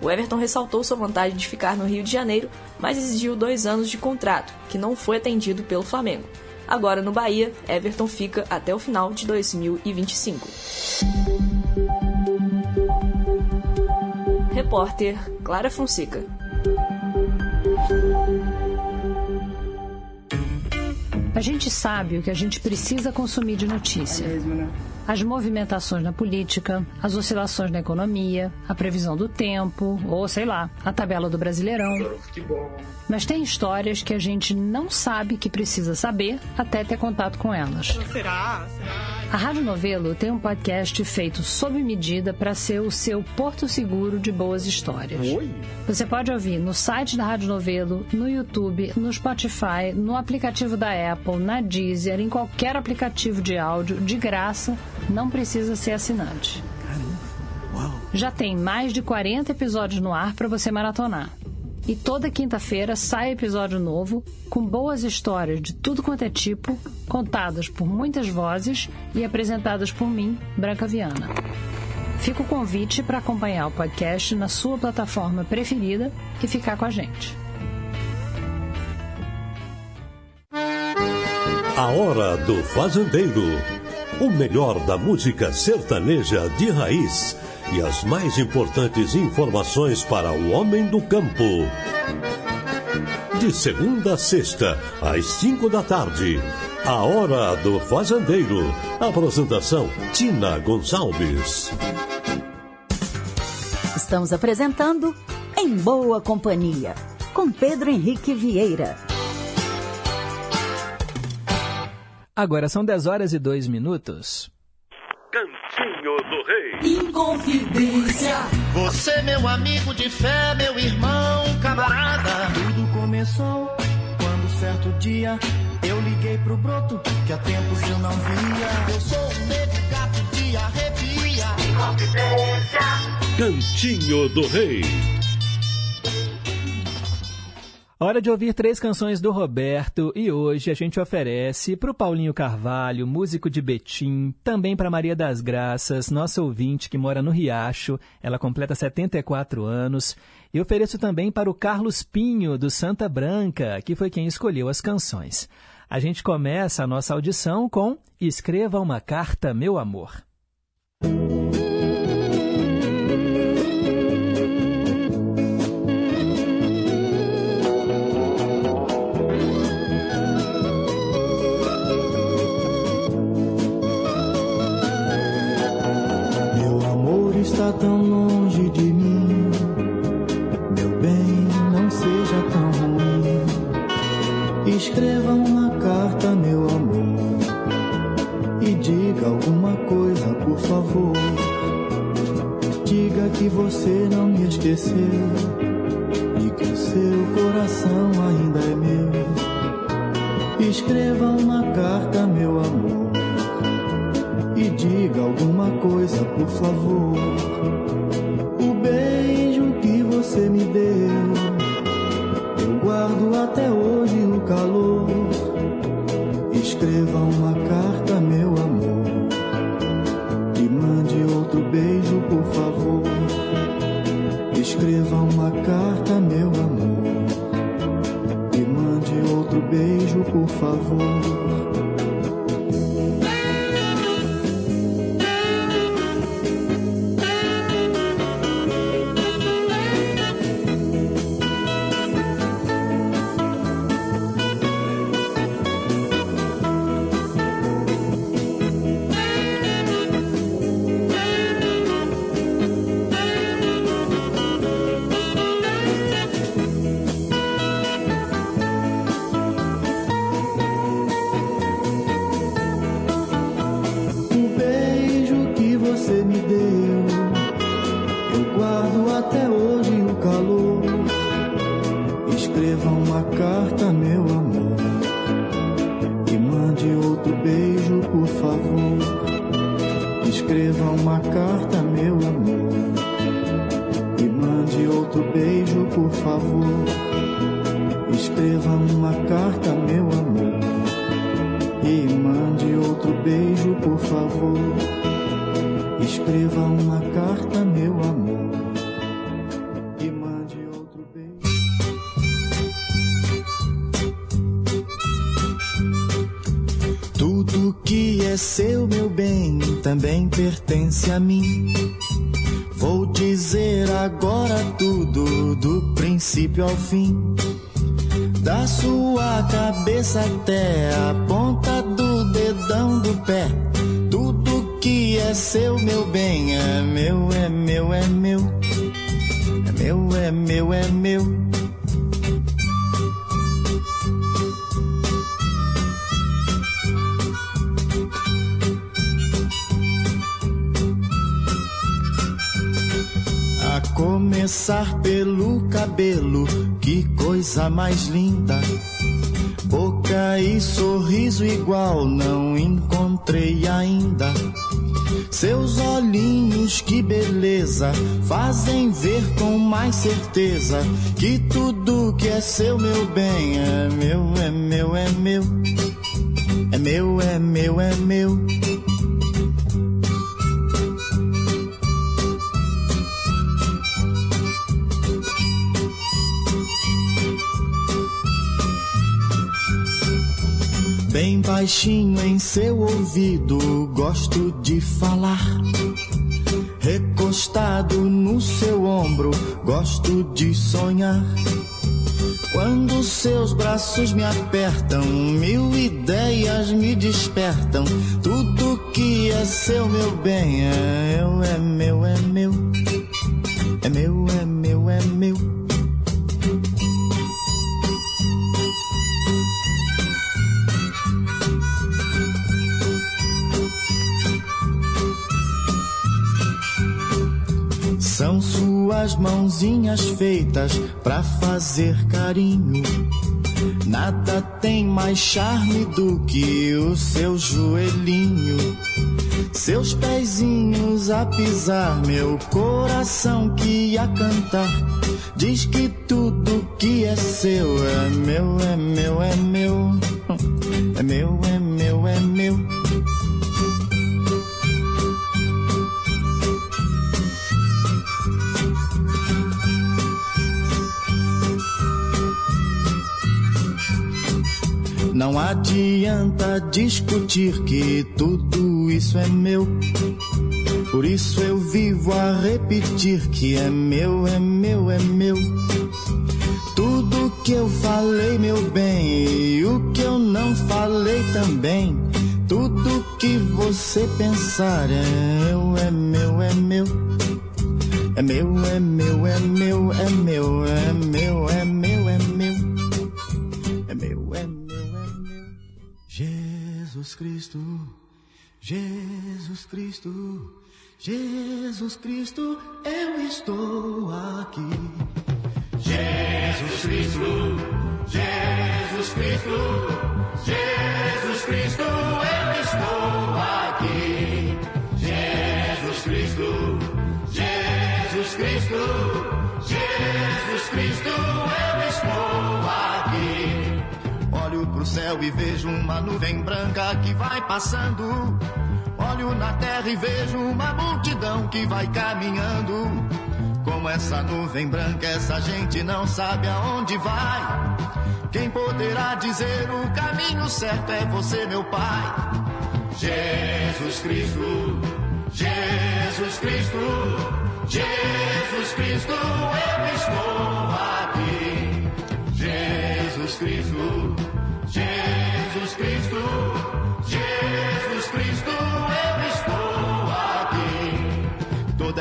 [SPEAKER 16] O Everton ressaltou sua vontade de ficar no Rio de Janeiro, mas exigiu dois anos de contrato, que não foi atendido pelo Flamengo. Agora no Bahia, Everton fica até o final de 2025. Repórter Clara Fonseca.
[SPEAKER 17] A gente sabe o que a gente precisa consumir de notícia. É né? as movimentações na política, as oscilações na economia, a previsão do tempo, ou sei lá, a tabela do Brasileirão. Mas tem histórias que a gente não sabe que precisa saber até ter contato com elas.
[SPEAKER 10] Será?
[SPEAKER 17] A Rádio Novelo tem um podcast feito sob medida para ser o seu porto seguro de boas histórias.
[SPEAKER 2] Oi?
[SPEAKER 17] Você pode ouvir no site da Rádio Novelo, no YouTube, no Spotify, no aplicativo da Apple, na Deezer, em qualquer aplicativo de áudio, de graça, não precisa ser assinante. Já tem mais de 40 episódios no ar para você maratonar. E toda quinta-feira sai episódio novo com boas histórias de tudo quanto é tipo, contadas por muitas vozes e apresentadas por mim, Branca Viana. Fica o convite para acompanhar o podcast na sua plataforma preferida e ficar com a gente.
[SPEAKER 3] A Hora do Fazendeiro. O melhor da música sertaneja de raiz e as mais importantes informações para o homem do campo. De segunda a sexta, às cinco da tarde. A Hora do Fazendeiro. Apresentação: Tina Gonçalves.
[SPEAKER 7] Estamos apresentando Em Boa Companhia, com Pedro Henrique Vieira.
[SPEAKER 1] Agora são 10 horas e 2 minutos.
[SPEAKER 3] Cantinho do Rei.
[SPEAKER 11] Inconfidência.
[SPEAKER 8] Você, meu amigo de fé, meu irmão, camarada.
[SPEAKER 11] Tudo começou quando certo dia eu liguei pro broto que há tempos eu não via.
[SPEAKER 8] Eu sou um negro gato de arrepia.
[SPEAKER 11] Inconfidência.
[SPEAKER 3] Cantinho do Rei.
[SPEAKER 1] Hora de ouvir três canções do Roberto e hoje a gente oferece para o Paulinho Carvalho, músico de Betim, também para Maria das Graças, nossa ouvinte que mora no Riacho, ela completa 74 anos, e ofereço também para o Carlos Pinho, do Santa Branca, que foi quem escolheu as canções. A gente começa a nossa audição com Escreva uma carta, meu amor.
[SPEAKER 11] Meu está tão longe de mim. Meu bem, não seja tão ruim. Escreva uma carta, meu amor. E diga alguma coisa, por favor. Diga que você não me esqueceu. E que o seu coração ainda é meu. Escreva uma carta, meu amor e diga alguma coisa, por favor. O beijo que você me deu, eu guardo até hoje o calor. Escreva uma carta, meu amor, e mande outro beijo, por favor. Escreva uma carta, meu amor, e mande outro beijo, por favor. Pertence a mim. Vou dizer agora tudo, do princípio ao fim. Da sua cabeça até a mais linda. Boca e sorriso igual não encontrei ainda. Seus olhinhos, que beleza, fazem ver com mais certeza que tudo ouvido, gosto de falar. Recostado no seu ombro, gosto de sonhar. Quando seus braços me apertam, pisar, meu coração que ia cantar. Isso eu vivo a repetir que é meu, é meu, é meu. Tudo que eu falei, meu bem, e o que eu não falei também. Tudo que você pensar é eu, é meu, é meu. É meu, é meu, é meu, é meu, é meu, é meu, é meu. É meu, é meu, é meu. Jesus Cristo, Jesus Cristo, Jesus Cristo, eu estou aqui.
[SPEAKER 18] Jesus Cristo, Jesus Cristo, Jesus Cristo, eu estou aqui. Jesus Cristo, Jesus Cristo, Jesus Cristo, eu estou aqui.
[SPEAKER 11] Olho pro céu e vejo uma nuvem branca que vai passando. Olho na terra e vejo uma multidão que vai caminhando. Como essa nuvem branca, essa gente não sabe aonde vai. Quem poderá dizer o caminho certo é você, meu Pai.
[SPEAKER 18] Jesus Cristo, Jesus Cristo, Jesus Cristo, eu estou aqui. Jesus Cristo, Jesus Cristo,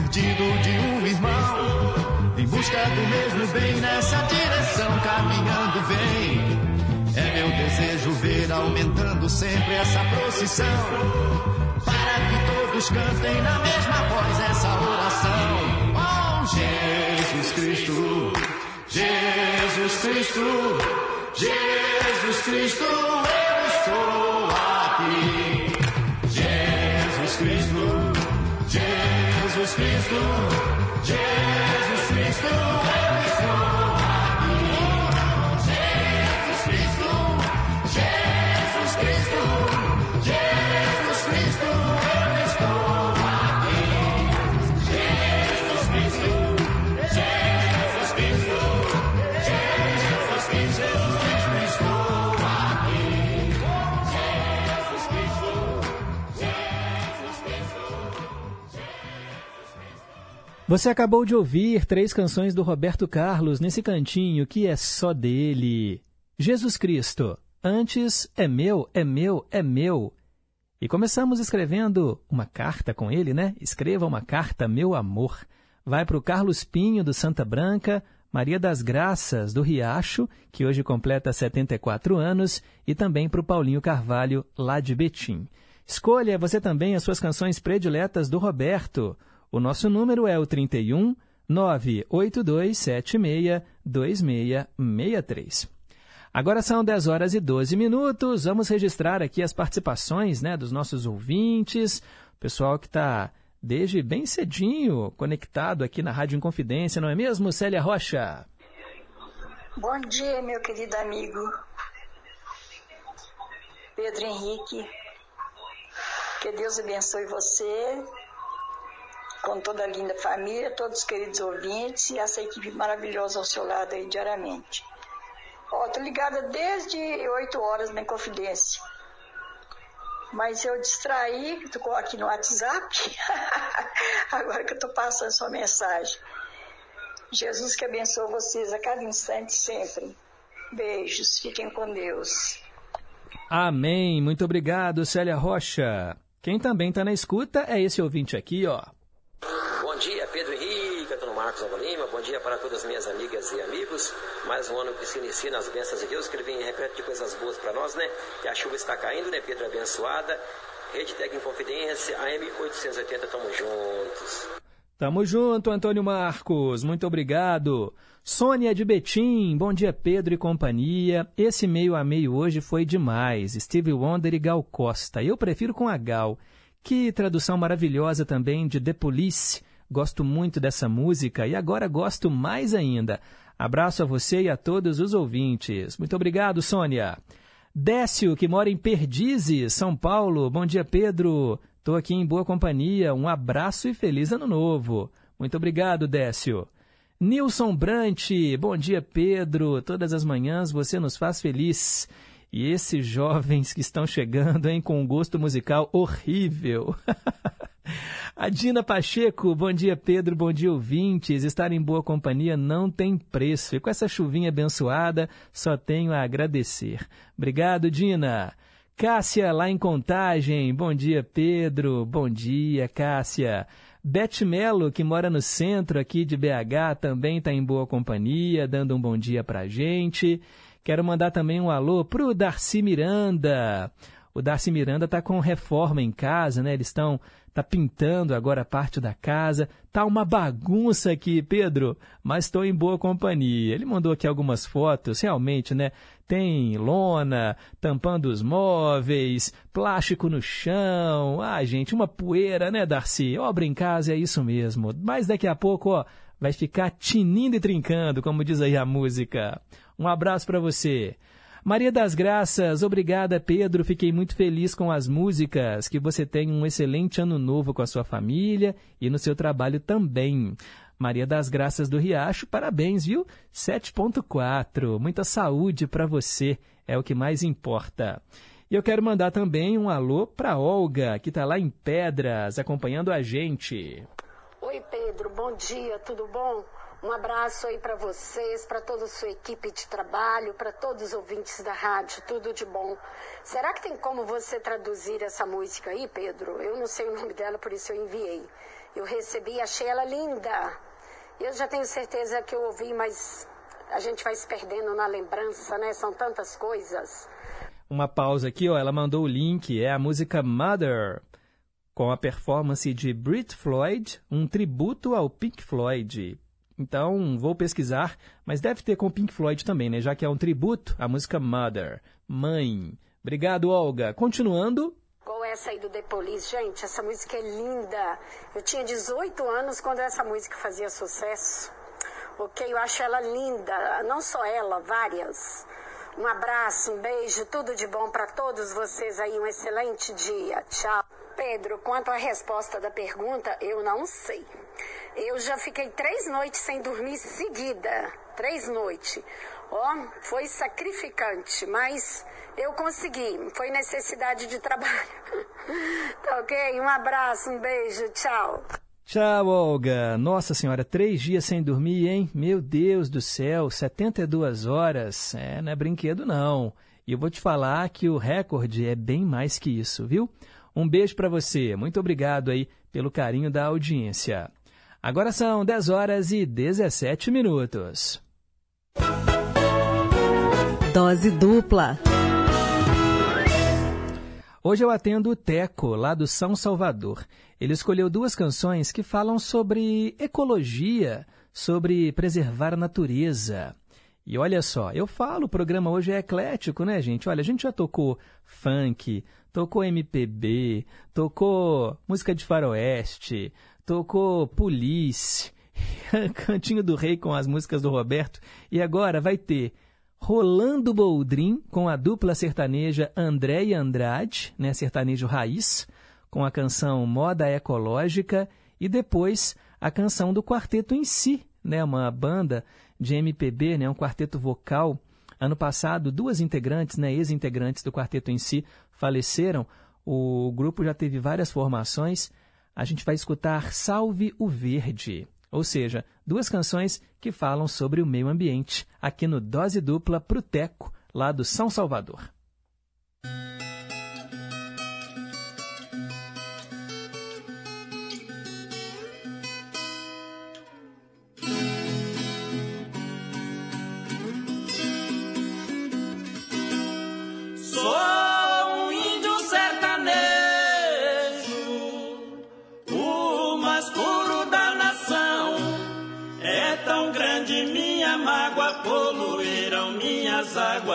[SPEAKER 18] perdido de um irmão. Em busca do mesmo bem nessa direção, caminhando vem. É meu desejo ver aumentando sempre essa procissão. Para que todos cantem na mesma voz essa oração. Oh, Jesus Cristo, Jesus Cristo, Jesus Cristo,
[SPEAKER 1] Você acabou de ouvir três canções do Roberto Carlos nesse cantinho que é só dele. Jesus Cristo. Antes é meu, é meu, é meu. E começamos escrevendo uma carta com ele, né? Escreva uma carta, meu amor. Vai para o Carlos Pinho, do Santa Branca, Maria das Graças, do Riacho, que hoje completa 74 anos, e também para o Paulinho Carvalho, lá de Betim. Escolha você também as suas canções prediletas do Roberto. O nosso número é o 31 98276 2663. Agora são 10 horas e 12 minutos. Vamos registrar aqui as participações né, dos nossos ouvintes, pessoal que está desde bem cedinho conectado aqui na Rádio Inconfidência, não é mesmo, Célia Rocha?
[SPEAKER 19] Bom dia, meu querido amigo Pedro Henrique. Que Deus abençoe você, com toda a linda família, todos os queridos ouvintes e essa equipe maravilhosa ao seu lado aí diariamente. Ó, tô ligada desde 8 horas na Confidência. Mas eu distraí, tô aqui no WhatsApp, agora que eu tô passando sua mensagem. Jesus que abençoe vocês a cada instante sempre. Beijos, fiquem com Deus.
[SPEAKER 1] Amém. Muito obrigado, Célia Rocha. Quem também está na escuta é esse ouvinte aqui, ó.
[SPEAKER 20] Bom dia, Pedro Henrique, Antônio Marcos. Bom dia para todas as minhas amigas e amigos. Mais um ano que se inicia nas bênçãos de Deus, que ele vem repleto de coisas boas para nós, né? Que a chuva está caindo, né, Pedro? Abençoada. Rede Tec em Confidência, AM 880, tamo juntos.
[SPEAKER 1] Tamo junto, Antônio Marcos. Muito obrigado. Sônia de Betim, bom dia Pedro e companhia. Esse meio a meio hoje foi demais. Steve Wonder e Gal Costa. Eu prefiro com a Gal. Que tradução maravilhosa também de The Police. Gosto muito dessa música e agora gosto mais ainda. Abraço a você e a todos os ouvintes. Muito obrigado, Sônia. Décio, que mora em Perdizes, São Paulo. Bom dia, Pedro. Estou aqui em boa companhia. Um abraço e feliz ano novo. Muito obrigado, Décio. Nilson Brant, bom dia, Pedro. Todas as manhãs você nos faz feliz. E esses jovens que estão chegando, hein, com um gosto musical horrível. A Dina Pacheco, bom dia Pedro, bom dia ouvintes. Estar em boa companhia não tem preço. E com essa chuvinha abençoada, só tenho a agradecer. Obrigado, Dina. Cássia, lá em Contagem, bom dia Pedro, bom dia Cássia. Beth Melo, que mora no centro aqui de BH, também está em boa companhia, dando um bom dia para a gente. Quero mandar também um alô para o Darcy Miranda. O Darcy Miranda está com reforma em casa, né? Eles estão tá pintando agora parte da casa. Tá uma bagunça aqui, Pedro, mas estou em boa companhia. Ele mandou aqui algumas fotos, realmente, né? Tem lona tampando os móveis, plástico no chão. Ah, gente, uma poeira, né, Darcy? Obra em casa é isso mesmo. Mas daqui a pouco, ó, vai ficar tinindo e trincando, como diz aí a música. Um abraço para você. Maria das Graças, obrigada Pedro, fiquei muito feliz com as músicas. Que você tenha um excelente ano novo com a sua família e no seu trabalho também. Maria das Graças do Riacho, parabéns, viu? 7.4. Muita saúde para você, é o que mais importa. E eu quero mandar também um alô para Olga, que está lá em Pedras, acompanhando a gente.
[SPEAKER 21] Oi, Pedro, bom dia, tudo bom?
[SPEAKER 15] Um abraço aí para vocês, para toda a sua equipe de trabalho, para todos os ouvintes da rádio, tudo de bom. Será que tem como você traduzir essa música aí, Pedro? Eu não sei o nome dela, por isso eu enviei. Eu recebi, achei ela linda. Eu já tenho certeza que eu ouvi, mas a gente vai se perdendo na lembrança, né? São tantas coisas.
[SPEAKER 1] Uma pausa aqui, ó. Ela mandou o link, é a música Mother, com a performance de Brit Floyd, um tributo ao Pink Floyd. Então, vou pesquisar, mas deve ter com o Pink Floyd também, né? Já que é um tributo à música Mother, Mãe. Obrigado, Olga. Continuando.
[SPEAKER 15] Igual essa aí do The Police. Gente, essa música é linda. Eu tinha 18 anos quando essa música fazia sucesso. Ok? Eu acho ela linda. Não só ela, várias. Um abraço, um beijo, tudo de bom para todos vocês aí. Um excelente dia. Tchau. Pedro, quanto à resposta da pergunta, eu não sei. Eu já fiquei três noites sem dormir seguida. Três noites. Ó, oh, foi sacrificante, mas eu consegui. Foi necessidade de trabalho. tá ok? Um abraço, um beijo, tchau.
[SPEAKER 1] Tchau, Olga. Nossa Senhora, três dias sem dormir, hein? Meu Deus do céu, 72 horas. É, não é brinquedo, não. E eu vou te falar que o recorde é bem mais que isso, viu? Um beijo para você. Muito obrigado aí pelo carinho da audiência. Agora são 10 horas e 17 minutos.
[SPEAKER 7] Dose dupla.
[SPEAKER 1] Hoje eu atendo o Teco, lá do São Salvador. Ele escolheu duas canções que falam sobre ecologia, sobre preservar a natureza. E olha só, eu falo, o programa hoje é eclético, né, gente? Olha, a gente já tocou funk, tocou MPB, tocou música de faroeste, tocou Police, Cantinho do Rei com as músicas do Roberto, e agora vai ter Rolando Boldrin com a dupla sertaneja André e Andrade, né, sertanejo raiz, com a canção Moda Ecológica, e depois a canção do quarteto em si, né, uma banda de MPB, né, um quarteto vocal. Ano passado, duas integrantes, né, ex-integrantes do quarteto em si, faleceram. O grupo já teve várias formações a gente vai escutar Salve o Verde, ou seja, duas canções que falam sobre o meio ambiente, aqui no Dose Dupla pro Teco, lá do São Salvador.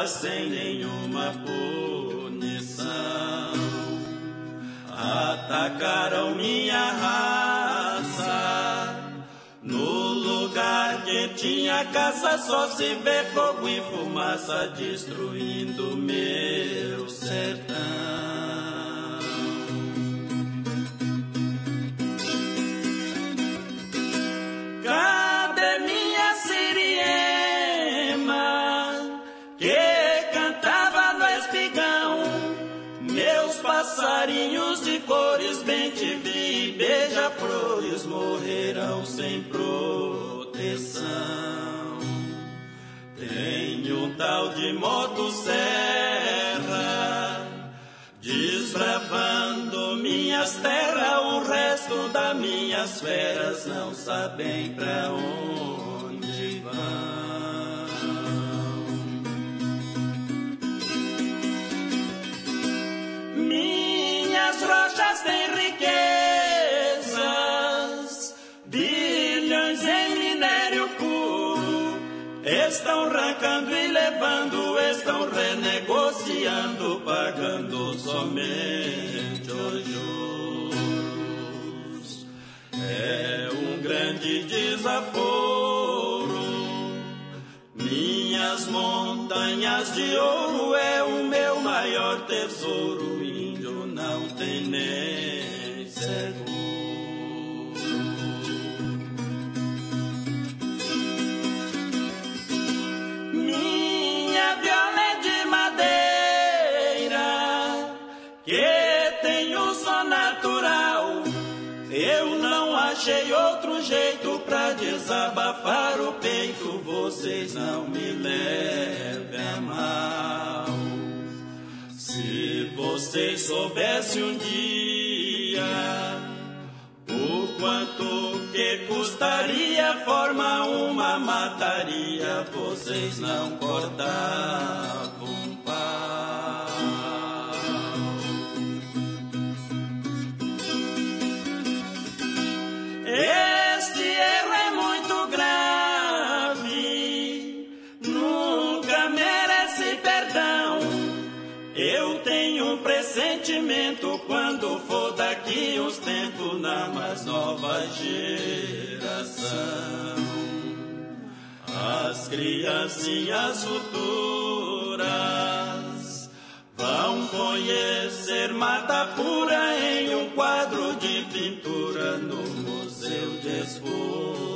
[SPEAKER 21] Sem nenhuma punição. Atacaram minha raça. No lugar que tinha caça, só se vê fogo e fumaça destruindo meu sertão. Tal de motosserra, desbravando minhas terras, o resto das minhas feras não sabem pra onde vão. Estão arrancando e levando, estão renegociando, pagando somente os juros. É um grande desaforo. Minhas montanhas de ouro é o meu maior tesouro
[SPEAKER 14] desabafar o peito. Vocês não me levem a mal. Se vocês soubessem um dia o quanto que custaria formar uma mataria, vocês não cortavam mais nova geração. As criancinhas futuras vão conhecer Mata Pura em um quadro de pintura no Museu de Exposição.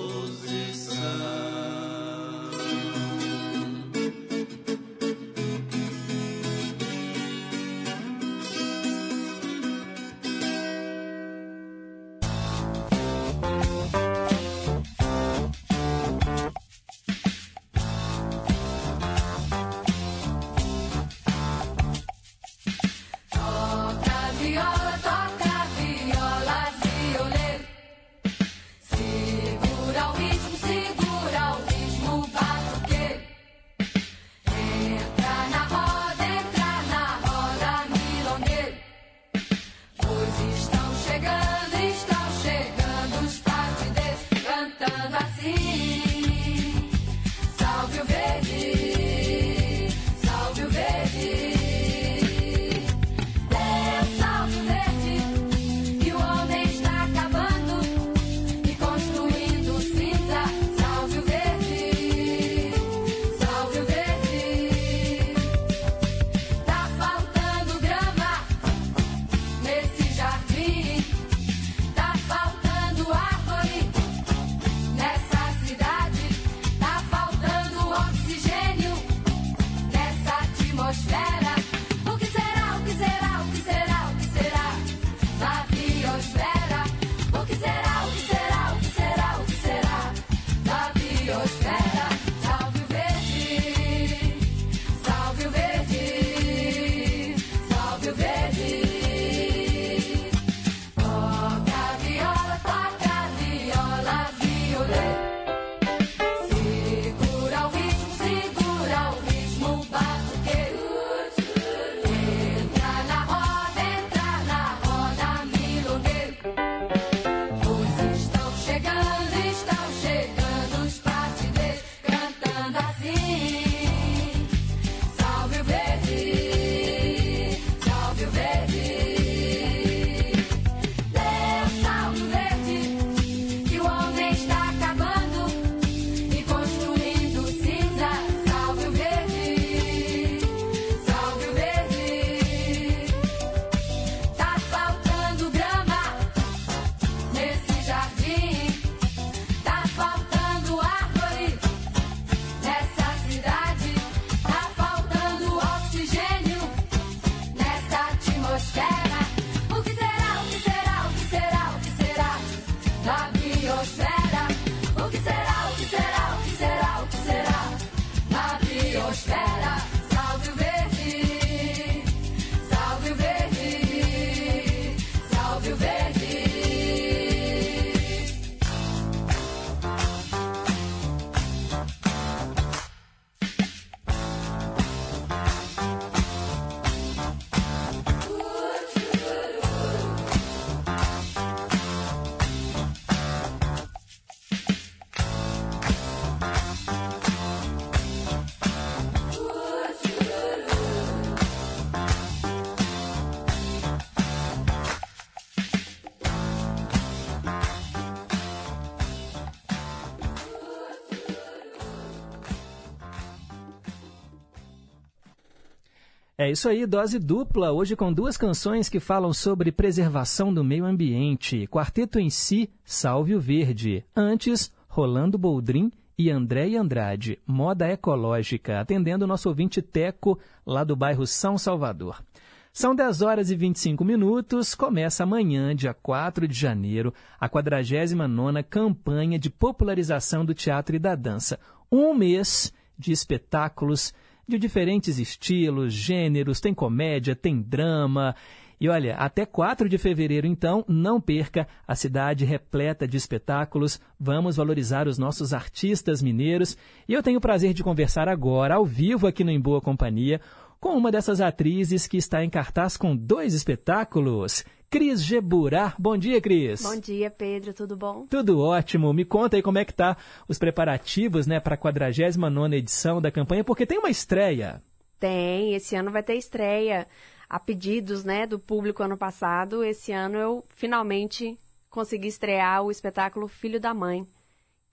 [SPEAKER 1] É isso aí, dose dupla, hoje com duas canções que falam sobre preservação do meio ambiente. Quarteto em si, Salve o Verde. Antes, Rolando Boldrin e André Andrade, Moda Ecológica, atendendo o nosso ouvinte Teco, lá do bairro São Salvador. São 10 horas e 25 minutos. Começa amanhã, dia 4 de janeiro, a 49ª campanha de popularização do teatro e da dança. Um mês de espetáculos de diferentes estilos, gêneros, tem comédia, tem drama. E olha, até 4 de fevereiro, então, não perca a cidade repleta de espetáculos. Vamos valorizar os nossos artistas mineiros. E eu tenho o prazer de conversar agora, ao vivo, aqui no Em Boa Companhia, com uma dessas atrizes que está em cartaz com dois espetáculos. Cris Geburá. Bom dia, Cris.
[SPEAKER 22] Bom dia, Pedro. Tudo bom?
[SPEAKER 1] Tudo ótimo. Me conta aí como é que tá os preparativos, né, para a 49ª edição da campanha, porque tem uma estreia.
[SPEAKER 22] Tem, esse ano vai ter estreia. A pedidos, né, do público ano passado, esse ano eu finalmente consegui estrear o espetáculo Filho da Mãe.
[SPEAKER 1] O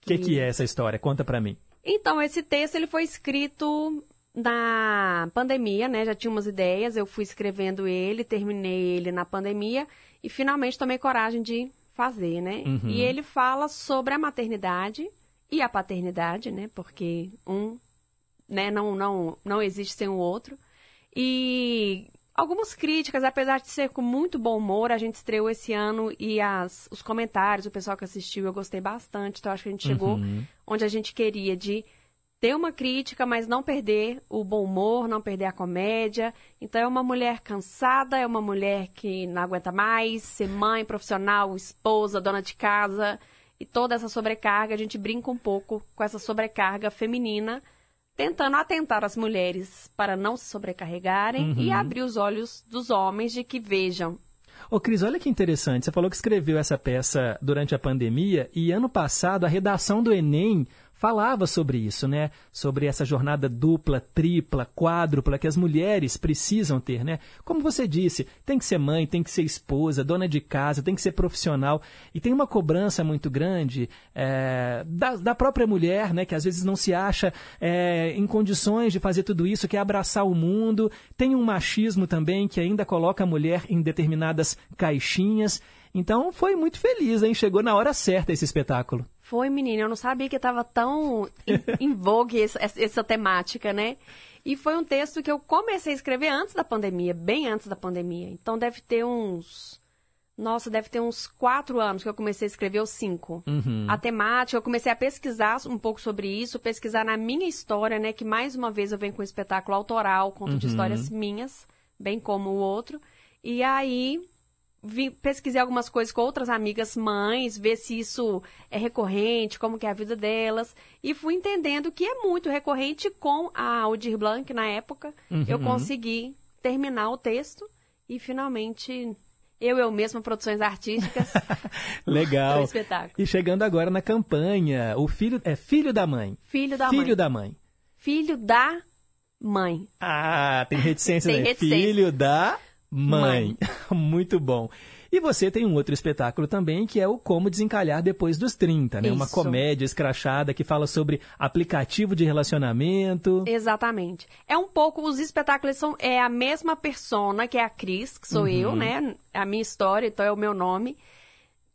[SPEAKER 1] que... que, que é essa história? Conta para mim.
[SPEAKER 22] Então, esse texto ele foi escrito na pandemia, né? Já tinha umas ideias, eu fui escrevendo ele, terminei ele na pandemia e finalmente tomei coragem de fazer, né?
[SPEAKER 23] Uhum.
[SPEAKER 22] E ele fala sobre a maternidade e a paternidade, né? Porque um, né, não não não existe sem o outro. E algumas críticas, apesar de ser com muito bom humor, a gente estreou esse ano e as, os comentários, o pessoal que assistiu, eu gostei bastante. Então acho que a gente chegou
[SPEAKER 23] Uhum.
[SPEAKER 22] onde a gente queria de ter uma crítica, mas não perder o bom humor, não perder a comédia. Então é uma mulher cansada, é uma mulher que não aguenta mais ser mãe, profissional, esposa, dona de casa e toda essa sobrecarga. A gente brinca um pouco com essa sobrecarga feminina, tentando atentar as mulheres para não se sobrecarregarem
[SPEAKER 1] Uhum.
[SPEAKER 22] e abrir os olhos dos homens de que vejam.
[SPEAKER 1] Ô, Cris, olha que interessante. Você falou que escreveu essa peça durante a pandemia e ano passado a redação do Enem falava sobre isso, né? Sobre essa jornada dupla, tripla, quádrupla que as mulheres precisam ter, né? Como você disse, tem que ser mãe, tem que ser esposa, dona de casa, tem que ser profissional. E tem uma cobrança muito grande é, da, da própria mulher, né? Que às vezes não se acha é, em condições de fazer tudo isso, que é abraçar o mundo. Tem um machismo também que ainda coloca a mulher em determinadas caixinhas. Então foi muito feliz, hein? Chegou na hora certa esse espetáculo.
[SPEAKER 22] Foi, menina, eu não sabia que estava tão em, vogue essa, essa temática, né? E foi um texto que eu comecei a escrever antes da pandemia, bem antes da pandemia. Então deve ter uns. Nossa, deve ter uns quatro anos que eu comecei a escrever, ou cinco.
[SPEAKER 23] Uhum.
[SPEAKER 22] A temática, eu comecei a pesquisar um pouco sobre isso, pesquisar na minha história, né? Que mais uma vez eu venho com um espetáculo autoral, conto de
[SPEAKER 23] Uhum.
[SPEAKER 22] histórias minhas, bem como o outro. E aí vi- pesquisei algumas coisas com outras amigas mães, ver se isso é recorrente, como que é a vida delas, e fui entendendo que é muito recorrente com a Aldir Blanc na época.
[SPEAKER 1] Uhum.
[SPEAKER 22] Eu consegui terminar o texto e finalmente eu eu mesma produções artísticas
[SPEAKER 1] Legal.
[SPEAKER 22] espetáculo.
[SPEAKER 1] E chegando agora na campanha, o filho é filho da mãe.
[SPEAKER 22] Filho da
[SPEAKER 1] filho
[SPEAKER 22] mãe.
[SPEAKER 1] da mãe.
[SPEAKER 22] Filho da mãe.
[SPEAKER 1] Ah, tem reticência,
[SPEAKER 22] Tem
[SPEAKER 1] né?
[SPEAKER 22] reticência.
[SPEAKER 1] Filho da mãe. Muito bom. E você tem um outro espetáculo também, que é o Como Desencalhar Depois dos 30, né? Uma
[SPEAKER 22] Isso.
[SPEAKER 1] comédia escrachada que fala sobre aplicativo de relacionamento.
[SPEAKER 22] Exatamente. É um pouco, os espetáculos são é a mesma persona, que é a Cris, que sou
[SPEAKER 1] Uhum.
[SPEAKER 22] eu, né? A minha história, então é o meu nome.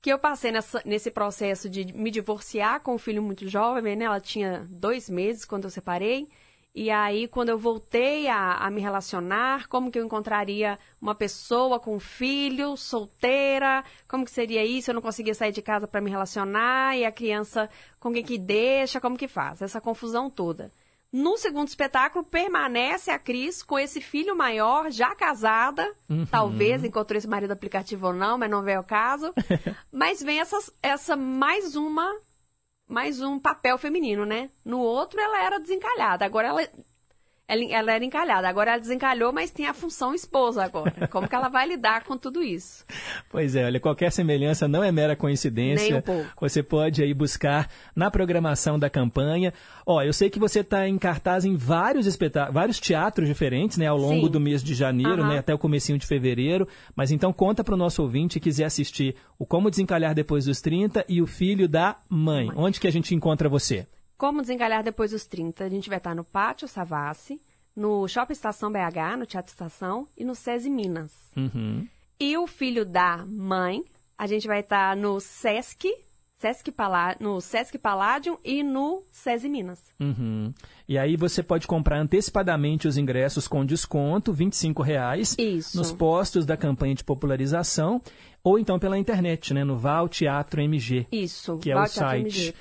[SPEAKER 22] Que eu passei nessa- nesse processo de me divorciar com um filho muito jovem, né? Ela tinha dois meses quando eu separei. E aí, quando eu voltei a, a me relacionar, como que eu encontraria uma pessoa com um filho, solteira? Como que seria isso? Eu não conseguia sair de casa para me relacionar e a criança com quem que deixa, como que faz? Essa confusão toda. No segundo espetáculo, permanece a Cris com esse filho maior, já casada.
[SPEAKER 23] Uhum.
[SPEAKER 22] Talvez encontrou esse marido aplicativo ou não, mas não veio ao caso. mas vem essas, essa mais uma mais um papel feminino, né? No outro ela era desencalhada, agora ela, ela, ela era encalhada, agora ela desencalhou, mas tem a função esposa agora. Como que ela vai lidar com tudo isso?
[SPEAKER 1] Pois é, olha, qualquer semelhança não é mera coincidência.
[SPEAKER 22] Nem um pouco.
[SPEAKER 1] Você pode aí buscar na programação da campanha. Ó, eu sei que você está em cartaz em vários espetá vários teatros diferentes, né, ao longo
[SPEAKER 23] Sim.
[SPEAKER 1] do mês de janeiro,
[SPEAKER 22] Aham.
[SPEAKER 1] né, até o comecinho de fevereiro. Mas então conta para o nosso ouvinte que quiser assistir o Como Desencalhar Depois dos 30 e o Filho da Mãe. Onde que a gente encontra você?
[SPEAKER 22] Como desencalhar depois dos 30? A gente vai estar no Pátio Savassi, no Shopping Estação BH, no Teatro Estação e no SESI Minas.
[SPEAKER 1] Uhum.
[SPEAKER 22] E o filho da mãe, a gente vai estar no Sesc, Sesc Palá- no Sesc Palladium e no SESI Minas.
[SPEAKER 1] Uhum. E aí você pode comprar antecipadamente os ingressos com desconto, 25 reais,
[SPEAKER 22] Isso.
[SPEAKER 1] nos postos da campanha de popularização, ou então pela internet, né, no Val Teatro MG.
[SPEAKER 22] Isso,
[SPEAKER 1] Que é o site.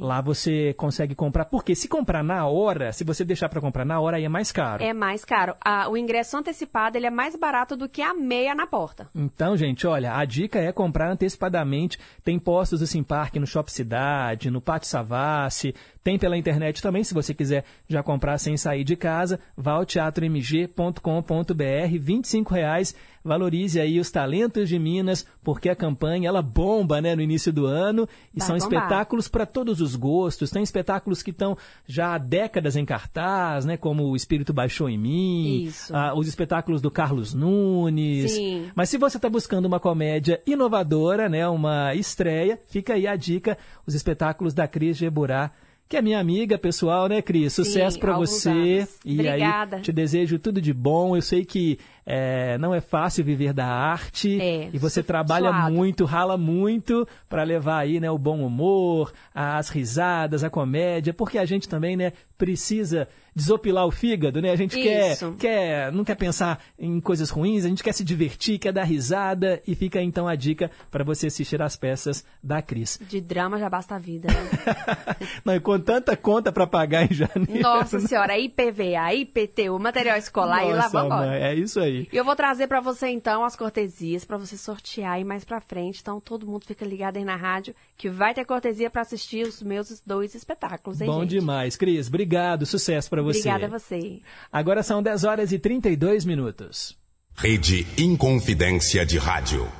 [SPEAKER 1] Lá você consegue comprar, porque se comprar na hora, se você deixar para comprar na hora, aí é mais caro.
[SPEAKER 22] É mais caro. Ah, o ingresso antecipado ele é mais barato do que a meia na porta.
[SPEAKER 1] Então, gente, olha, a dica é comprar antecipadamente. Tem postos assim, parque no Shop Cidade, no Pátio Savassi, tem pela internet também, se você quiser já comprar sem sair de casa, vá ao teatromg.com.br, 25 reais. Valorize aí os talentos de Minas, porque a campanha ela bomba, né, no início do ano, e
[SPEAKER 22] Vai
[SPEAKER 1] são
[SPEAKER 22] bombar.
[SPEAKER 1] espetáculos para todos os gostos. Tem espetáculos que estão já há décadas em cartaz, né, como O Espírito Baixou em Mim, ah, os espetáculos do Carlos Nunes.
[SPEAKER 22] Sim.
[SPEAKER 1] Mas se você está buscando uma comédia inovadora, né, uma estreia, fica aí a dica, os espetáculos da Cris Geburá, que é minha amiga pessoal, né, Cris? Sucesso para você.
[SPEAKER 22] anos.
[SPEAKER 1] E
[SPEAKER 22] Obrigada.
[SPEAKER 1] aí te desejo tudo de bom. Eu sei que é, não é fácil viver da arte
[SPEAKER 22] É,
[SPEAKER 1] e você trabalha
[SPEAKER 22] suado.
[SPEAKER 1] muito, rala muito para levar aí, né, o bom humor, as risadas, a comédia, porque a gente também, né, precisa desopilar o fígado, né? A gente quer,
[SPEAKER 22] Isso.
[SPEAKER 1] quer, não quer pensar em coisas ruins, a gente quer se divertir, quer dar risada e fica então a dica para você assistir às peças da Cris.
[SPEAKER 22] De drama já basta a vida. Né?
[SPEAKER 1] Não, e com tanta conta para pagar em janeiro.
[SPEAKER 22] Nossa senhora, IPVA, IPTU, material escolar e lá
[SPEAKER 1] Nossa,
[SPEAKER 22] vamos
[SPEAKER 1] é isso aí.
[SPEAKER 22] E eu vou trazer pra você então as cortesias pra você sortear aí mais pra frente. Então todo mundo fica ligado aí na rádio que vai ter cortesia pra assistir os meus dois espetáculos, hein,
[SPEAKER 1] Bom
[SPEAKER 22] gente?
[SPEAKER 1] demais, Cris. Obrigado, sucesso para você.
[SPEAKER 22] Obrigada a você.
[SPEAKER 1] Agora são 10 horas e 32 minutos.
[SPEAKER 24] Rede Inconfidência de Rádio.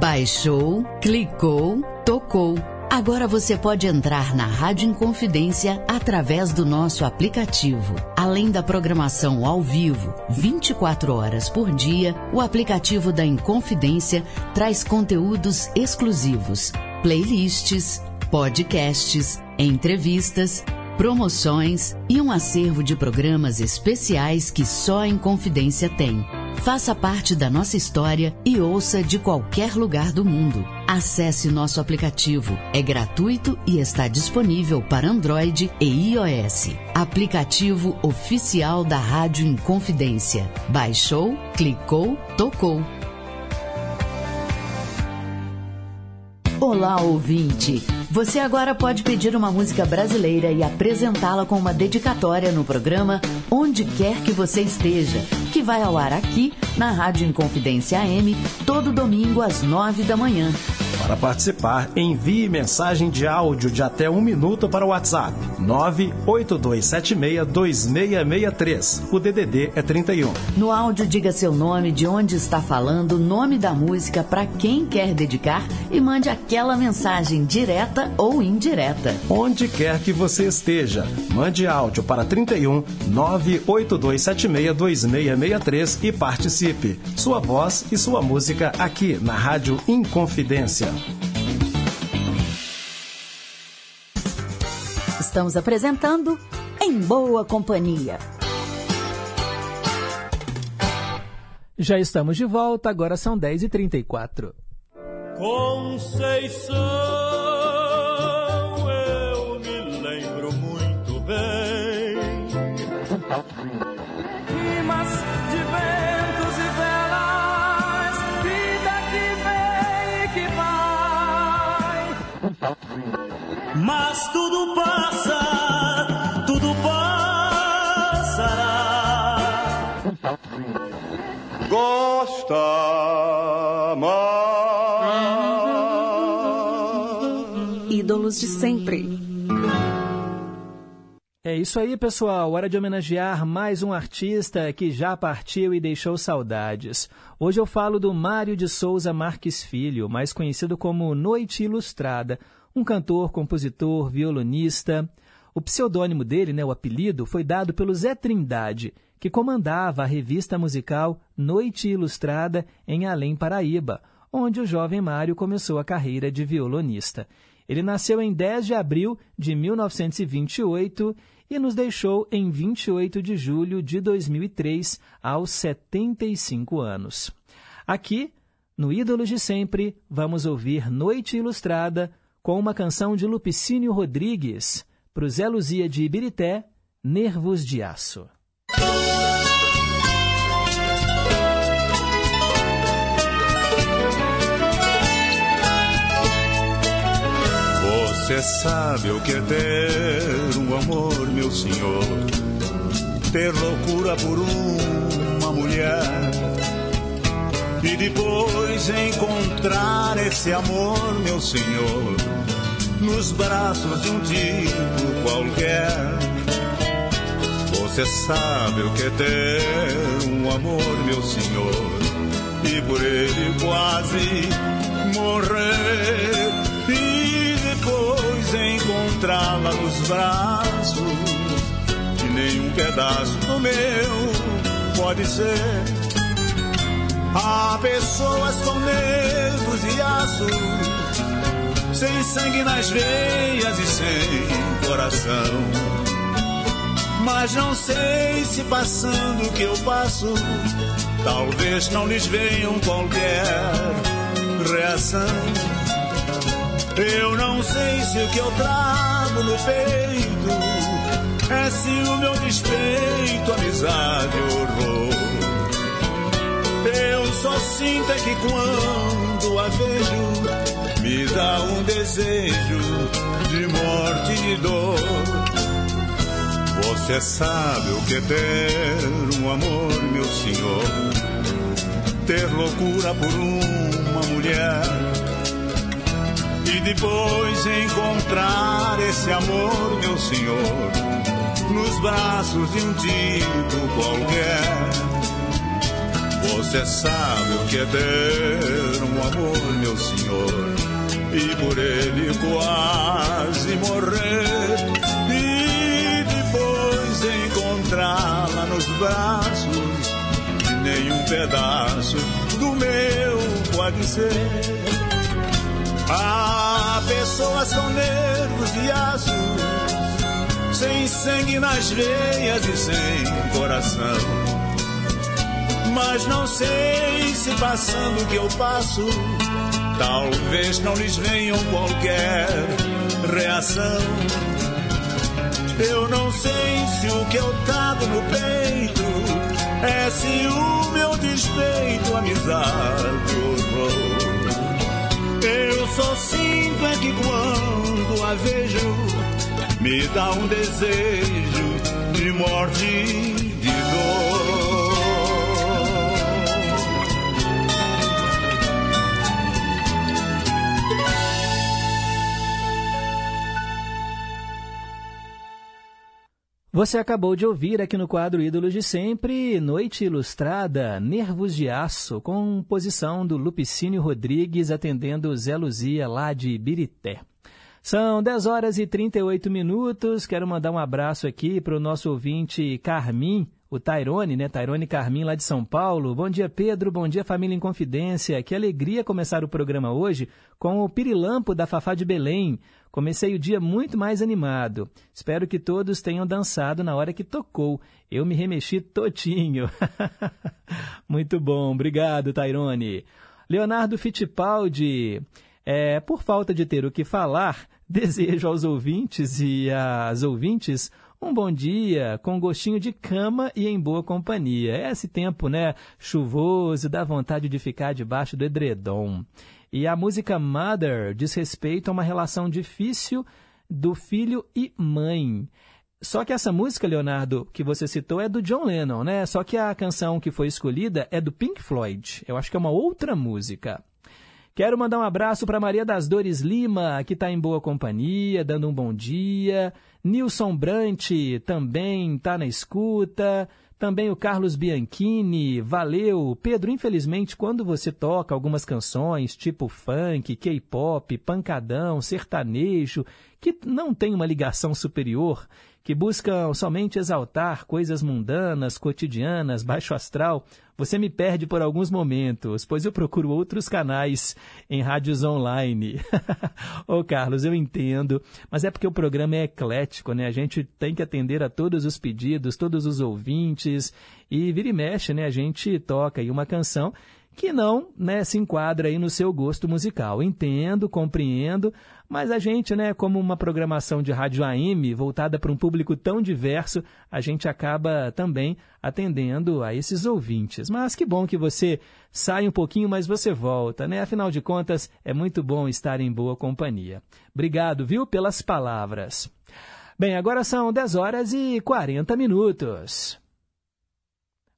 [SPEAKER 25] Baixou, clicou, tocou. Agora você pode entrar na Rádio Inconfidência através do nosso aplicativo. Além da programação ao vivo, 24 horas por dia, o aplicativo da Inconfidência traz conteúdos exclusivos, playlists, podcasts, entrevistas, promoções e um acervo de programas especiais que só a Inconfidência tem. Faça parte da nossa história e ouça de qualquer lugar do mundo. Acesse nosso aplicativo. É gratuito e está disponível para Android e iOS. Aplicativo oficial da Rádio Inconfidência. Baixou, clicou, tocou. Olá, ouvinte! Você agora pode pedir uma música brasileira e apresentá-la com uma dedicatória no programa Onde Quer Que Você Esteja, que vai ao ar aqui na Rádio Inconfidência AM, todo domingo às nove da manhã.
[SPEAKER 23] Para participar, envie mensagem de áudio de até um minuto para o WhatsApp 982762663. O DDD é 31.
[SPEAKER 25] No áudio, diga seu nome, de onde está falando, nome da música para quem quer dedicar e mande aquela mensagem direta ou indireta.
[SPEAKER 23] Onde quer que você esteja, mande áudio para 31 982762663 e participe. Sua voz e sua música aqui na Rádio Inconfidência.
[SPEAKER 7] Estamos apresentando Em Boa Companhia.
[SPEAKER 1] Já estamos de volta, agora são 10h34.
[SPEAKER 21] Conceição, Mas tudo passa, tudo passará.
[SPEAKER 26] Gosta
[SPEAKER 22] Ídolos de sempre.
[SPEAKER 1] É isso aí, pessoal. Hora de homenagear mais um artista que já partiu e deixou saudades. Hoje eu falo do Mário de Souza Marques Filho, mais conhecido como Noite Ilustrada, um cantor, compositor, violonista. O pseudônimo dele, né, o apelido, foi dado pelo Zé Trindade, que comandava a revista musical Noite Ilustrada em Além Paraíba, onde o jovem Mário começou a carreira de violonista. Ele nasceu em 10 de abril de 1928 e nos deixou em 28 de julho de 2003, aos 75 anos. Aqui, No Ídolos de Sempre, vamos ouvir Noite Ilustrada com uma canção de Lupicínio Rodrigues, pro Zé Luzia de Ibirité, Nervos de Aço.
[SPEAKER 27] Você sabe o que é ter um amor, meu senhor? Ter loucura por uma mulher e depois encontrar esse amor, meu senhor, nos braços de um tipo qualquer. Você sabe o que é ter um amor, meu senhor, e por ele quase morrer e depois encontrá-la nos braços que nenhum pedaço do meu pode ser. Há pessoas com nervos e aços, sem sangue nas veias e sem coração. Mas não sei se passando o que eu passo, talvez não lhes venham qualquer reação. Eu não sei se o que eu trago no peito é ciúme ou despeito, amizade horror. Eu só sinto é que quando a vejo, me dá um desejo de morte e de dor. Você sabe o que é ter um amor, meu senhor? Ter loucura por uma mulher e depois encontrar esse amor, meu senhor, nos braços de um tipo qualquer. Você sabe o que é ter um amor, meu senhor, e por ele quase morrer. E depois encontrá-la nos braços, que nenhum pedaço do meu pode ser. Há pessoas com nervos de aço, sem sangue nas veias e sem coração. Mas não sei se passando o que eu passo, talvez não lhes venham qualquer reação. Eu não sei se o que eu trago no peito é ciúme ou despeito, amizade horror. Eu só sinto é que quando a vejo, me dá um desejo de morte
[SPEAKER 1] Você acabou de ouvir aqui no quadro Ídolos de Sempre, Noite Ilustrada, Nervos de Aço, composição do Lupicínio Rodrigues, atendendo Zé Luzia, lá de Birité. São 10 horas e 38 minutos. Quero mandar um abraço aqui para o nosso ouvinte Carmim, o Tairone, né? Tairone Carmim, lá de São Paulo. Bom dia, Pedro. Bom dia, família em Confidência. Que alegria começar o programa hoje com o Pirilampo da Fafá de Belém. Comecei o dia muito mais animado. Espero que todos tenham dançado na hora que tocou. Eu me remexi totinho. muito bom. Obrigado, Tairone. Leonardo Fittipaldi. É, por falta de ter o que falar, desejo aos ouvintes e às ouvintes um bom dia, com gostinho de cama e em boa companhia. É esse tempo, né? Chuvoso, dá vontade de ficar debaixo do edredom. E a música Mother diz respeito a uma relação difícil do filho e mãe. Só que essa música, Leonardo, que você citou é do John Lennon, né? Só que a canção que foi escolhida é do Pink Floyd. Eu acho que é uma outra música. Quero mandar um abraço para Maria das Dores Lima, que está em boa companhia, dando um bom dia. Nilson Brant também está na escuta. Também o Carlos Bianchini, valeu. Pedro, infelizmente, quando você toca algumas canções tipo funk, K-pop, pancadão, sertanejo, que não tem uma ligação superior, que buscam somente exaltar coisas mundanas, cotidianas, baixo astral, você me perde por alguns momentos, pois eu procuro outros canais em rádios online. Ô Carlos, eu entendo, mas é porque o programa é eclético, né? A gente tem que atender a todos os pedidos, todos os ouvintes, e vira e mexe, né? A gente toca aí uma canção que não né, se enquadra aí no seu gosto musical. Entendo, compreendo, mas a gente, né, como uma programação de rádio AM voltada para um público tão diverso, a gente acaba também atendendo a esses ouvintes. Mas que bom que você sai um pouquinho, mas você volta, né? Afinal de contas, é muito bom estar em boa companhia. Obrigado, viu, pelas palavras. Bem, agora são 10 horas e 40 minutos.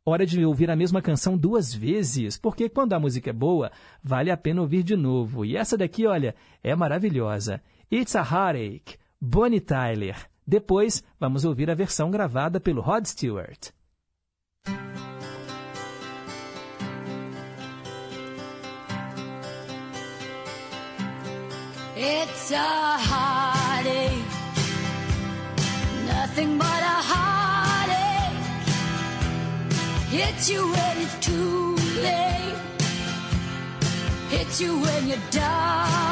[SPEAKER 1] Hora de ouvir a mesma canção duas vezes, porque quando a música é boa, vale a pena ouvir de novo. E essa daqui, olha, é maravilhosa. It's a Heartache, Bonnie Tyler. Depois, vamos ouvir a versão gravada pelo Rod Stewart.
[SPEAKER 14] It's a heartache, nothing but a heartache. Hits you when it's too late, hits you when you're down.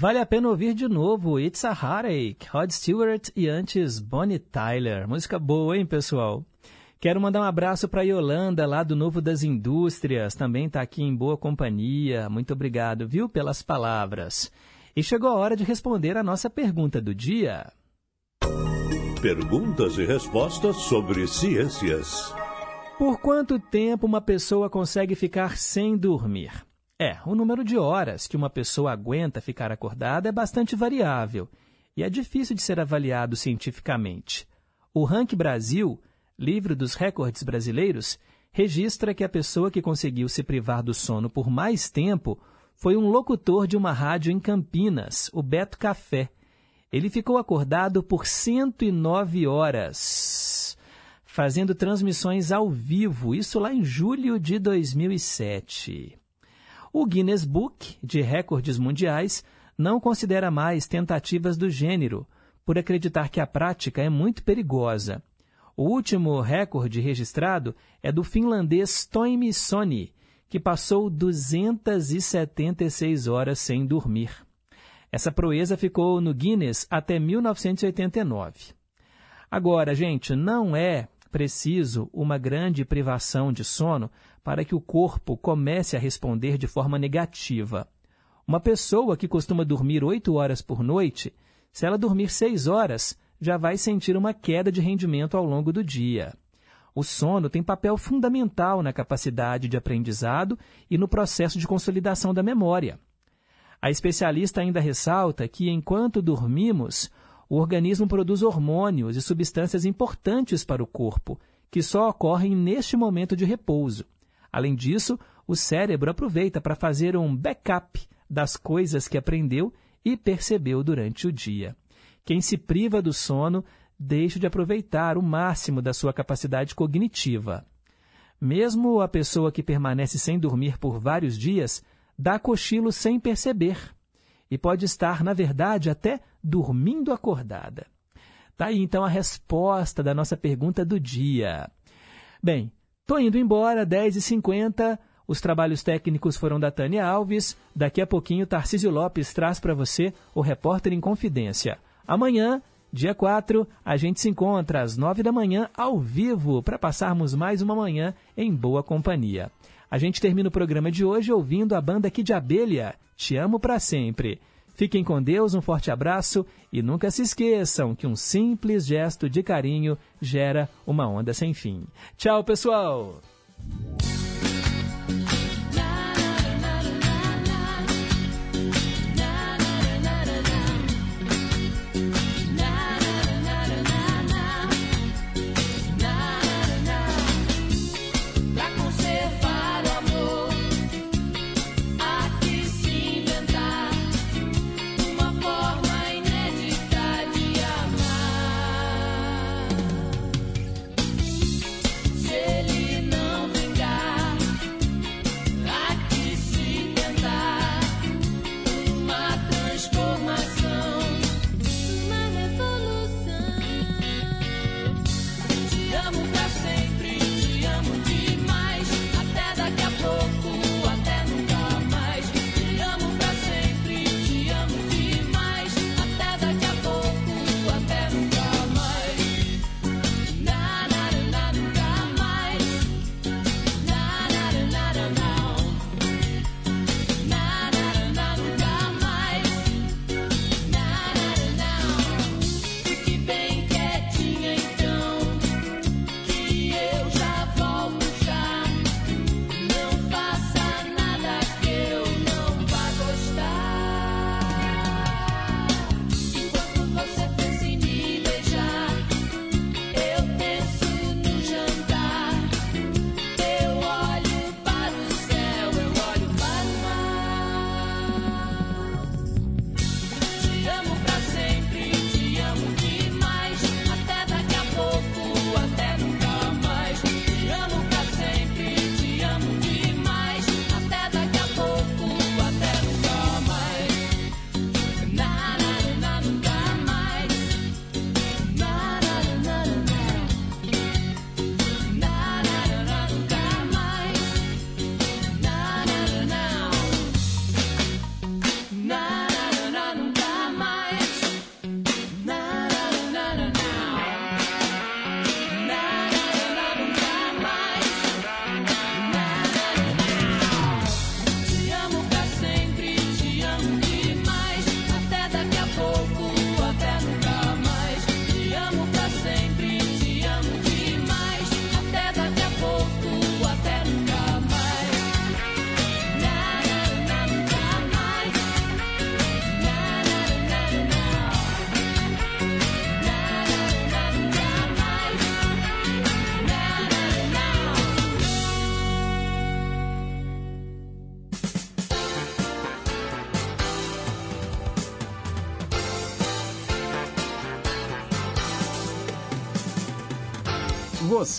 [SPEAKER 1] Vale a pena ouvir de novo It's a Heartache, Rod Stewart e antes Bonnie Tyler. Música boa, hein, pessoal? Quero mandar um abraço para Yolanda, lá do Novo das Indústrias. Também está aqui em boa companhia. Muito obrigado, viu, pelas palavras. E chegou a hora de responder a nossa pergunta do dia.
[SPEAKER 3] Perguntas e respostas sobre ciências.
[SPEAKER 1] Por quanto tempo uma pessoa consegue ficar sem dormir? É, o número de horas que uma pessoa aguenta ficar acordada é bastante variável e é difícil de ser avaliado cientificamente. O Rank Brasil, livro dos recordes brasileiros, registra que a pessoa que conseguiu se privar do sono por mais tempo foi um locutor de uma rádio em Campinas, o Beto Café. Ele ficou acordado por 109 horas, fazendo transmissões ao vivo, isso lá em julho de 2007. O Guinness Book de Recordes Mundiais não considera mais tentativas do gênero, por acreditar que a prática é muito perigosa. O último recorde registrado é do finlandês Toimi Soni, que passou 276 horas sem dormir. Essa proeza ficou no Guinness até 1989. Agora, gente, não é preciso uma grande privação de sono para que o corpo comece a responder de forma negativa. Uma pessoa que costuma dormir 8 horas por noite, se ela dormir 6 horas, já vai sentir uma queda de rendimento ao longo do dia. O sono tem papel fundamental na capacidade de aprendizado e no processo de consolidação da memória. A especialista ainda ressalta que, enquanto dormimos, o organismo produz hormônios e substâncias importantes para o corpo, que só ocorrem neste momento de repouso. Além disso, o cérebro aproveita para fazer um backup das coisas que aprendeu e percebeu durante o dia. Quem se priva do sono deixa de aproveitar o máximo da sua capacidade cognitiva. Mesmo a pessoa que permanece sem dormir por vários dias dá cochilo sem perceber e pode estar, na verdade, até dormindo acordada. Tá aí então a resposta da nossa pergunta do dia. Bem, tô indo embora, 10h50. Os trabalhos técnicos foram da Tânia Alves. Daqui a pouquinho, Tarcísio Lopes traz para você o Repórter em Confidência. Amanhã, dia 4, a gente se encontra às 9 da manhã ao vivo para passarmos mais uma manhã em boa companhia. A gente termina o programa de hoje ouvindo a banda aqui de Abelha, Te Amo para Sempre. Fiquem com Deus, um forte abraço e nunca se esqueçam que um simples gesto de carinho gera uma onda sem fim. Tchau, pessoal!